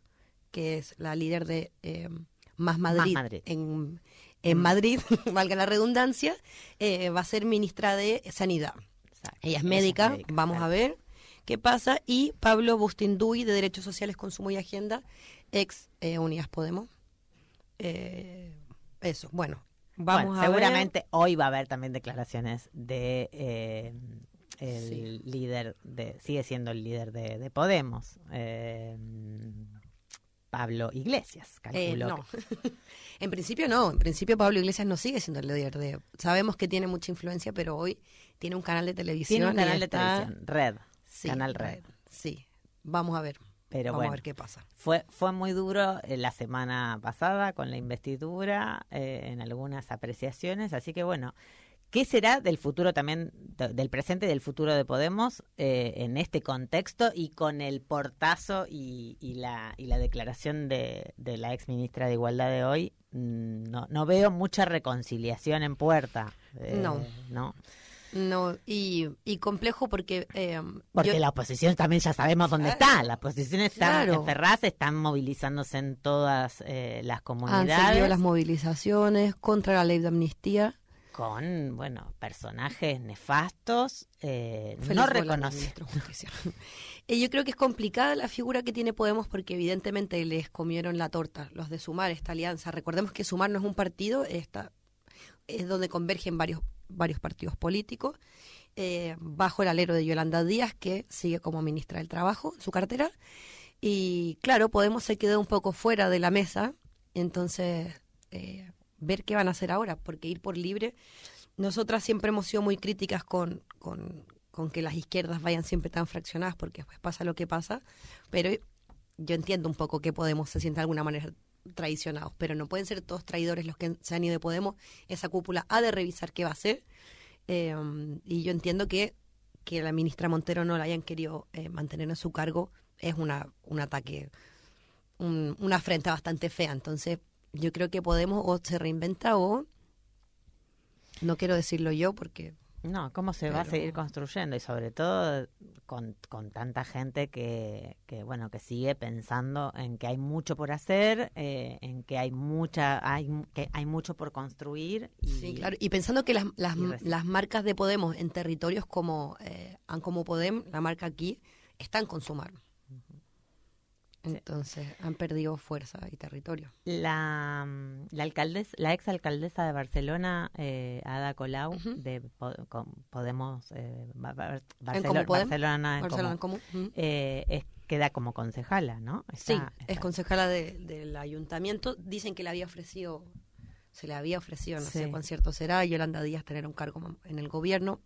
que es la líder de eh, Más Madrid, Madrid. en, en Madrid, valga la redundancia, eh, va a ser ministra de Sanidad. Exacto. Ella es médica, médica, vamos claro. a ver qué pasa. Y Pablo Bustinduy, de Derechos Sociales, Consumo y Agenda, ex eh, Unidas Podemos. Eh, eso, bueno, vamos Bueno, a seguramente hoy va a haber también declaraciones de eh, el Sí. líder de sigue siendo el líder de, de Podemos eh, Pablo Iglesias. Eh, calculo no. que- en principio no, en principio Pablo Iglesias no sigue siendo el líder de... Sabemos que tiene mucha influencia, pero hoy tiene un canal de televisión. tiene un canal de televisión Red Sí, canal Red Sí, vamos a ver. Pero vamos bueno. a ver qué pasa. Fue, fue muy duro eh, la semana pasada con la investidura, eh, en algunas apreciaciones, así que bueno, ¿qué será del futuro también, de- del presente y del futuro de Podemos eh, en este contexto y con el portazo y, y la, y la declaración de, de la ex ministra de Igualdad de hoy? Mm, No, no veo mucha reconciliación en puerta. eh, No. ¿no? No, y, y complejo porque... eh, Porque yo- la oposición también ya sabemos dónde está. La oposición está Claro. en Ferraz, están movilizándose en todas eh, las han comunidades. seguido las movilizaciones contra la ley de amnistía. con, bueno, personajes nefastos, eh, no yo creo que es complicada la figura que tiene Podemos porque evidentemente les comieron la torta los de Sumar, esta alianza. Recordemos que Sumar no es un partido, esta, es donde convergen varios, varios partidos políticos, eh, bajo el alero de Yolanda Díaz, que sigue como ministra del Trabajo en su cartera. Y claro, Podemos se quedó un poco fuera de la mesa, entonces eh, ver qué van a hacer ahora, porque ir por libre, nosotras siempre hemos sido muy críticas con, con, con que las izquierdas vayan siempre tan fraccionadas, porque después pasa lo que pasa, pero yo entiendo un poco que Podemos se sienta de alguna manera traicionados, pero no pueden ser todos traidores los que se han ido de Podemos, esa cúpula ha de revisar qué va a hacer, eh, y yo entiendo que que la ministra Montero no la hayan querido eh, mantener en su cargo. Es una, un ataque, un- una afrenta bastante fea. Entonces, yo creo que Podemos o se reinventa o no quiero decirlo yo porque No, ¿cómo se va a seguir construyendo? Y sobre todo con, con tanta gente que, que, bueno, que sigue pensando en que hay mucho por hacer, eh, en que hay mucha, hay, que hay mucho por construir. Y, Sí, claro. Y pensando que las, las, las marcas de Podemos en territorios como eh, como Podem, la marca aquí, están con Sumar. Entonces han perdido fuerza y territorio. La, la alcaldesa, la ex alcaldesa de Barcelona, eh, Ada Colau, de Podemos eh, Barcelona, en Barcelona en Como, Común. Eh, es- queda como concejala, ¿no? Sí, Está- es concejala de- del ayuntamiento. Dicen que le había ofrecido, se le había ofrecido, no sé cuán cierto será, Yolanda Díaz tener un cargo en el gobierno.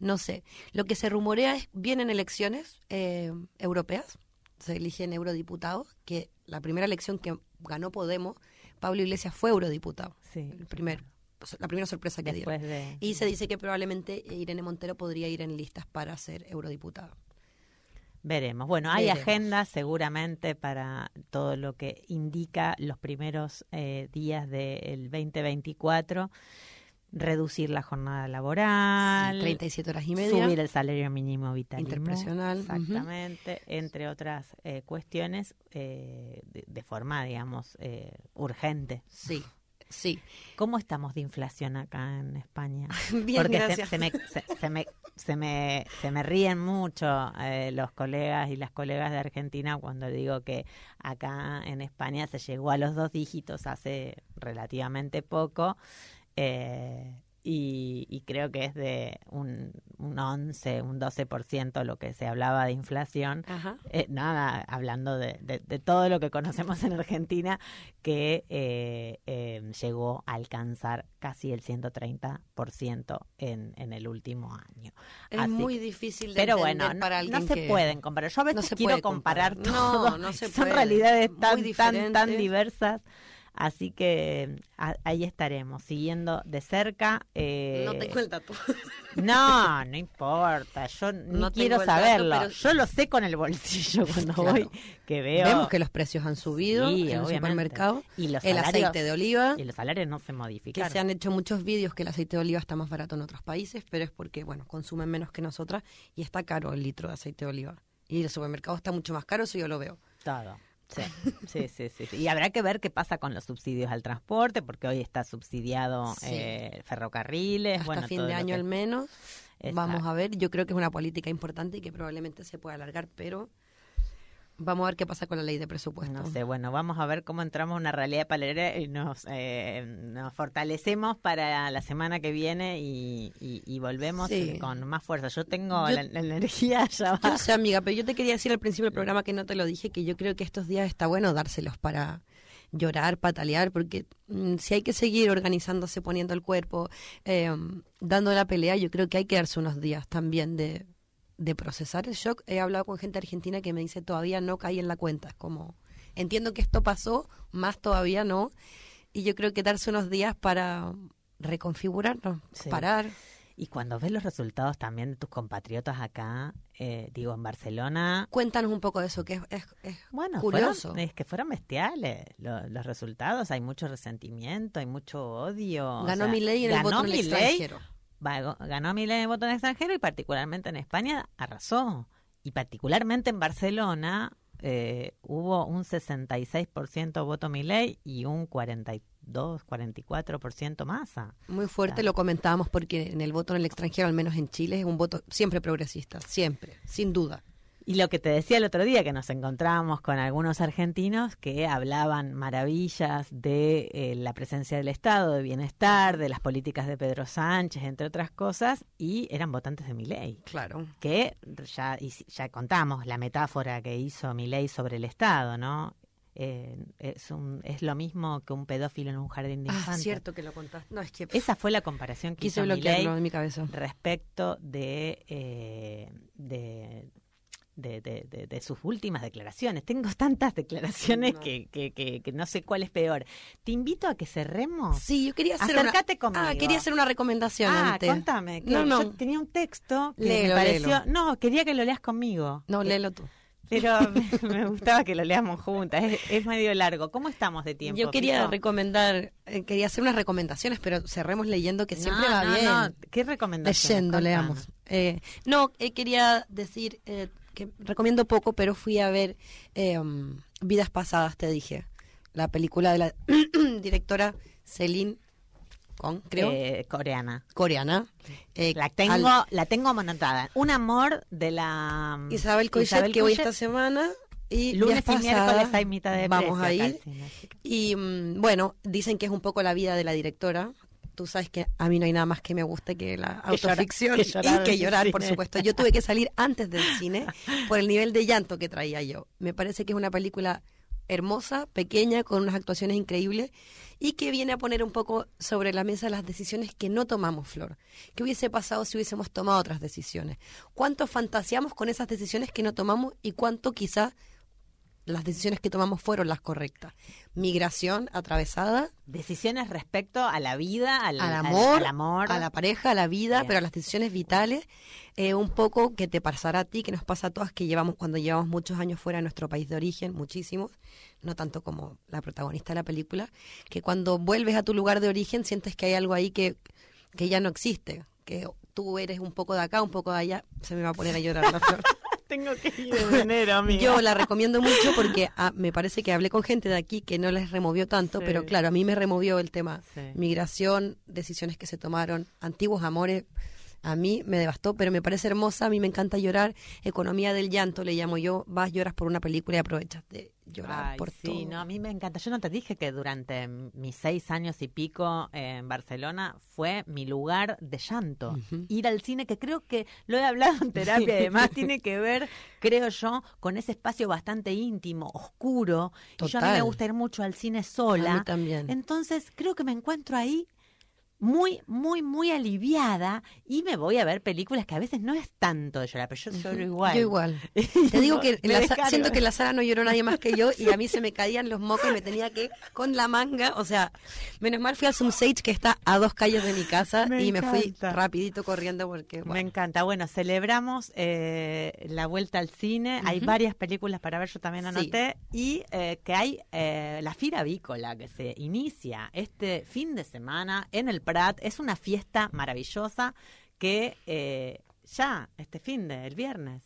No sé. Lo que se rumorea es, vienen elecciones eh, europeas, se eligen eurodiputados, que la primera elección que ganó Podemos, Pablo Iglesias fue eurodiputado. Sí. El primer, la primera sorpresa que de... Y se dice que probablemente Irene Montero podría ir en listas para ser eurodiputada. Veremos. Bueno, hay Veremos. agenda seguramente para todo lo que indica los primeros eh, días del 2024. Reducir la jornada laboral, 37 horas y media. subir el salario mínimo vital. Interprofesional. Exactamente, entre otras eh, cuestiones eh, de, de forma, digamos, eh, urgente. Sí, sí. ¿Cómo estamos de inflación acá en España? Bien, Porque gracias. se me, se, se me, se, me, se me ríen mucho eh, los colegas y las colegas de Argentina cuando digo que acá en España se llegó a los dos dígitos hace relativamente poco. Eh, y, y creo que es de un, un 11, un 12% lo que se hablaba de inflación. Eh, nada, hablando de, de- de todo lo que conocemos en Argentina, que eh, eh, llegó a alcanzar casi el 130% en, en el último año. Es Así muy difícil de pero bueno, no, para no alguien se que- pueden comparar. Yo a veces no quiero comparar, comparar. todo. No, no se Son puede. realidades tan, tan, tan diversas. Así que a- ahí estaremos, siguiendo de cerca. eh, No tengo el dato. No, no importa, yo ni No quiero dato, saberlo. pero- Yo lo sé con el bolsillo cuando Claro. voy, que veo. Vemos que los precios han subido Sí, en el supermercado. Y los el salarios- aceite de oliva. Y los salarios no se que modificaron. se han hecho muchos vídeos que el aceite de oliva está más barato en otros países, pero es porque, bueno, consumen menos que nosotras y está caro el litro de aceite de oliva. Y el supermercado está mucho más caro, eso yo lo veo. Todo. Sí, sí, sí, sí, sí. Y habrá que ver qué pasa con los subsidios al transporte, porque hoy está subsidiado Sí. eh, ferrocarriles. Hasta bueno, fin de año que- al menos. Vamos a ver, yo creo que es una política importante y que probablemente se pueda alargar, pero vamos a ver qué pasa con la ley de presupuesto. No sé, bueno, vamos a ver cómo entramos en una realidad palera y nos, eh, nos fortalecemos para la semana que viene y, y- y volvemos Sí. con más fuerza. Yo tengo Yo- la, la energía ya Yo sé, amiga, pero yo te quería decir al principio del programa que no te lo dije, que yo creo que estos días está bueno dárselos para llorar, patalear, porque mm, si hay que seguir organizándose, poniendo el cuerpo, eh, dando la pelea, yo creo que hay que darse unos días también de, de procesar el shock. He hablado con gente argentina que me dice todavía no caí en la cuenta. Es como, entiendo que esto pasó, más todavía no. Y yo creo que darse unos días para reconfigurarnos, Sí. parar. Y cuando ves los resultados también de tus compatriotas acá, eh, digo, en Barcelona, Cuéntanos un poco de eso, que es, es, es bueno, curioso. fueron- es que fueron bestiales lo- los resultados. Hay mucho resentimiento, hay mucho odio. o Ganó sea, Milei en el voto en el Milei, extranjero. Ganó Milei en el voto en el extranjero y particularmente en España arrasó. Y particularmente en Barcelona eh, hubo un 66% voto Milei y un 42, 44% Massa. Muy fuerte, lo comentábamos porque en el voto en el extranjero, al menos en Chile, es un voto siempre progresista, siempre, sin duda. Y lo que te decía el otro día, que nos encontrábamos con algunos argentinos que hablaban maravillas de eh, la presencia del Estado, de bienestar, de las políticas de Pedro Sánchez, entre otras cosas, y eran votantes de Milei. Claro. Que ya, y ya contamos la metáfora que hizo Milei sobre el Estado, ¿no? Eh, es, un, es lo mismo que un pedófilo en un jardín de Ah, infantes. cierto que lo contaste. No, es que Esa fue la comparación que quise hizo Milei mi cabeza. respecto de, eh, de, de, de- de- de sus últimas declaraciones. Tengo tantas declaraciones No. que, que, que- que no sé cuál es peor. Te invito a que cerremos. Sí, yo quería hacer Acércate una... conmigo. Ah, quería hacer una recomendación Ah, antes. contame. que No, no. Yo tenía un texto que me pareció... No, quería que lo leas conmigo. No, Eh, léelo tú. Pero me, me gustaba que lo leamos juntas. Es, es medio largo. ¿Cómo estamos de tiempo? Yo quería Pico? recomendar, eh, quería hacer unas recomendaciones, pero cerremos leyendo que siempre No, va no, bien. no. ¿Qué recomendación? Leyendo, leamos. Eh, no, eh, quería decir que recomiendo poco, pero fui a ver eh, um, Vidas Pasadas, te dije. La película de la directora Celine Kong, creo, Eh, coreana. coreana. Eh, La tengo, al- la tengo monotada. Un amor de la Isabel Coixet, que voy Coixet. esta semana. Y Lunes y miércoles hay mitad de Vamos a ir. Y mm, bueno, dicen que es un poco la vida de la directora. Tú sabes que a mí no hay nada más que me guste que la Que autoficción que llorar y que llorar, por supuesto. Yo tuve que salir antes del cine por el nivel de llanto que traía yo. Me parece que es una película hermosa, pequeña, con unas actuaciones increíbles y que viene a poner un poco sobre la mesa las decisiones que no tomamos, Flor. ¿Qué hubiese pasado si hubiésemos tomado otras decisiones? ¿Cuánto fantaseamos con esas decisiones que no tomamos y cuánto quizás las decisiones que tomamos fueron las correctas? Migración atravesada, Decisiones respecto a la vida, al, al al- amor, al amor. a la pareja, a la vida, Bien. pero a las decisiones vitales, eh, un poco que te pasará a ti, que nos pasa a todas que llevamos cuando llevamos muchos años fuera de nuestro país de origen, muchísimos, no tanto como la protagonista de la película, que cuando vuelves a tu lugar de origen sientes que hay algo ahí que, que ya no existe, que tú eres un poco de acá, un poco de allá, se me va a poner a llorar la flor. Tengo que ir en enero, amiga. Yo la recomiendo mucho porque ah, me parece que hablé con gente de aquí que no les removió tanto, Sí. pero claro, a mí me removió el tema Sí. migración, decisiones que se tomaron, antiguos amores. A mí me devastó, pero me parece hermosa, a mí me encanta llorar. Economía del llanto le llamo yo. Vas, lloras por una película y aprovechas de llorar Ay, por sí, todo. no, a mí me encanta. Yo no te dije que durante mis seis años y pico en Barcelona fue mi lugar de llanto. Ir al cine, que creo que lo he hablado en terapia, además tiene que ver, creo yo, con ese espacio bastante íntimo, oscuro. Y yo a mí me Total. gusta ir mucho al cine A sola. mí también. Entonces creo que me encuentro ahí muy, muy, muy aliviada y me voy a ver películas que a veces no es tanto de llorar, pero yo lloro igual. Yo igual. Te digo que en la siento que en la sala no lloró nadie más que yo y a mí se me caían los mocos y me tenía que con la manga, o sea, menos mal fui al Zoom Sage que está a dos calles de mi casa Me y me fui rapidito corriendo porque Me encanta. Bueno, celebramos eh, la vuelta al cine. Hay varias películas para ver, yo también Sí. anoté. Y eh, que hay eh, la Fira Avícola que se inicia este fin de semana en el Prat. Es una fiesta maravillosa que eh, ya, este fin de, el viernes.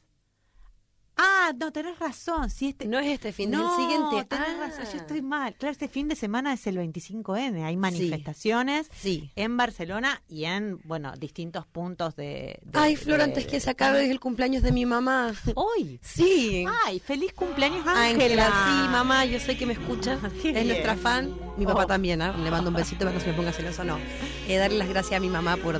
Ah, no, tenés razón. Sí, este, no es este fin, no, es el siguiente. tenés Ah. razón, yo estoy mal. Claro, este fin de semana es el 25N. Hay manifestaciones Sí. en Barcelona y en, bueno, distintos puntos de... de- Ay, Flor, de- antes que se acabe el cumpleaños de mi mamá. Hoy. Sí. Ay, feliz cumpleaños, Ángela, sí, mamá, yo sé que me escucha. Qué es bien. nuestra fan. Mi papá Oh. también, ¿ah? Le mando un besito para que no se me ponga celoso, no. Eh, darle las gracias a mi mamá por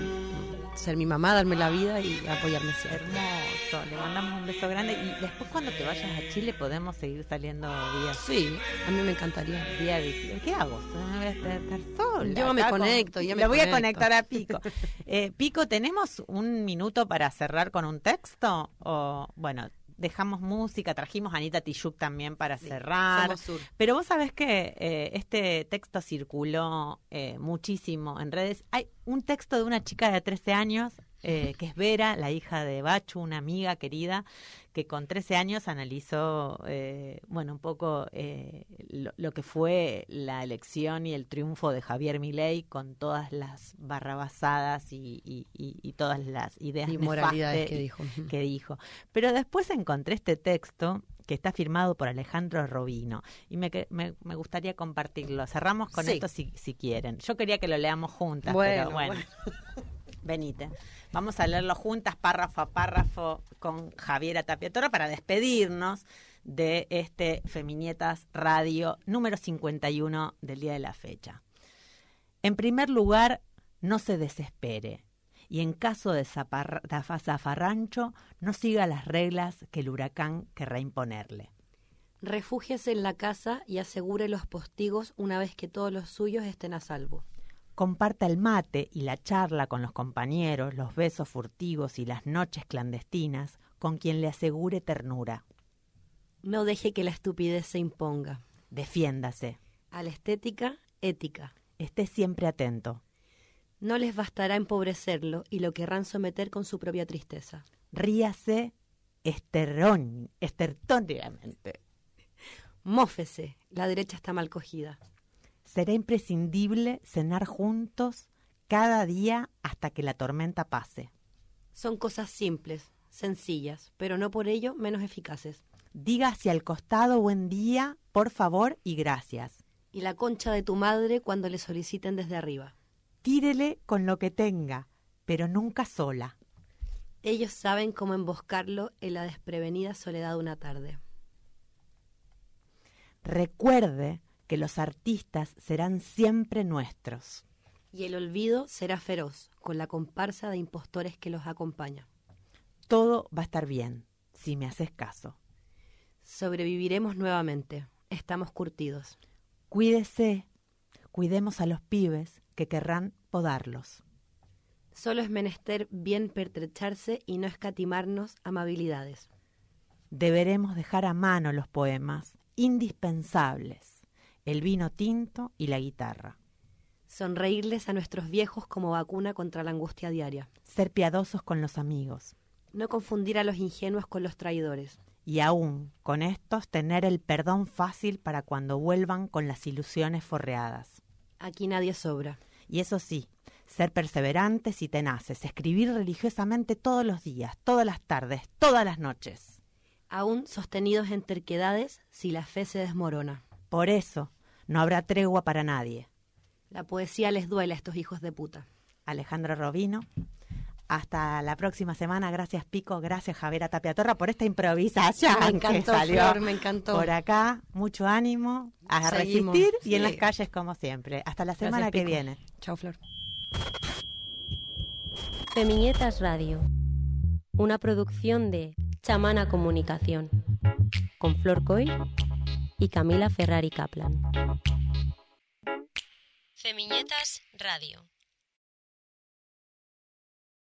ser mi mamá, darme la vida y apoyarme siempre. Hermoso, le mandamos un beso grande y después cuando te vayas a Chile podemos seguir saliendo días. Sí, a mí me encantaría. Día de- ¿Qué hago? Voy a estar estar sola. Yo me acá con- conecto, ya me Le voy a conecto. conectar a Pico. Eh, Pico, ¿tenemos un minuto para cerrar con un texto? O, bueno, dejamos música, trajimos a Anita Tijoux también para cerrar. Pero vos sabés que eh, este texto circuló eh, muchísimo en redes. Hay un texto de una chica de 13 años, eh, que es Vera, la hija de Bachu, una amiga querida, que con 13 años analizó, eh, bueno, un poco eh, lo, lo que fue la elección y el triunfo de Javier Milei con todas las barrabasadas y, y- y- y todas las ideas Inmoralidades nefastas que dijo. que dijo. Pero después encontré este texto que está firmado por Alejandro Robino y me, me, me gustaría compartirlo. Cerramos con Sí. esto si, si quieren. Yo quería que lo leamos juntas, Bueno, pero bueno. Venite. Vamos a leerlo juntas, párrafo a párrafo, con Javiera Tapiatora para despedirnos de este Feminietas Radio número 51 del día de la fecha. En primer lugar, no se desespere y en caso de zafarrancho, no siga las reglas que el huracán querrá imponerle. Refúgiese en la casa y asegure los postigos una vez que todos los suyos estén a salvo. Comparta el mate y la charla con los compañeros, los besos furtivos y las noches clandestinas con quien le asegure ternura. No deje que la estupidez se imponga. Defiéndase. A la estética, ética. Esté siempre atento. No les bastará empobrecerlo y lo querrán someter con su propia tristeza. Ríase esterón, estertónicamente. Mófese, la derecha está mal cogida. Será imprescindible cenar juntos cada día hasta que la tormenta pase. Son cosas simples, sencillas, pero no por ello menos eficaces. Diga hacia el costado buen día, por favor y gracias. Y la concha de tu madre cuando le soliciten desde arriba. Tírele con lo que tenga, pero nunca sola. Ellos saben cómo emboscarlo en la desprevenida soledad de una tarde. Recuerde que los artistas serán siempre nuestros. Y el olvido será feroz, con la comparsa de impostores que los acompaña. Todo va a estar bien, si me haces caso. Sobreviviremos nuevamente. Estamos curtidos. Cuídese, cuidemos a los pibes que querrán podarlos. Solo es menester bien pertrecharse y no escatimarnos amabilidades. Deberemos dejar a mano los poemas indispensables, el vino tinto y la guitarra. Sonreírles a nuestros viejos como vacuna contra la angustia diaria. Ser piadosos con los amigos. No confundir a los ingenuos con los traidores. Y aún, con estos, tener el perdón fácil para cuando vuelvan con las ilusiones forreadas. Aquí nadie sobra. Y eso sí, ser perseverantes y tenaces, escribir religiosamente todos los días, todas las tardes, todas las noches. Aún sostenidos en terquedades si la fe se desmorona. Por eso, no habrá tregua para nadie. La poesía les duele a estos hijos de puta. Alejandro Robino. Hasta la próxima semana. Gracias, Pico. Gracias, Javiera Tapiatorra, por esta improvisación Me que encantó, salió Flor, me encantó. por acá. Mucho ánimo a Seguimos, resistir y en las calles como siempre. Hasta la semana Gracias, que Pico. viene. Chao, Flor. Feminietas Radio, una producción de Chamana Comunicación, con Flor Coy y Camila Ferrari Kaplan. Feminietas Radio.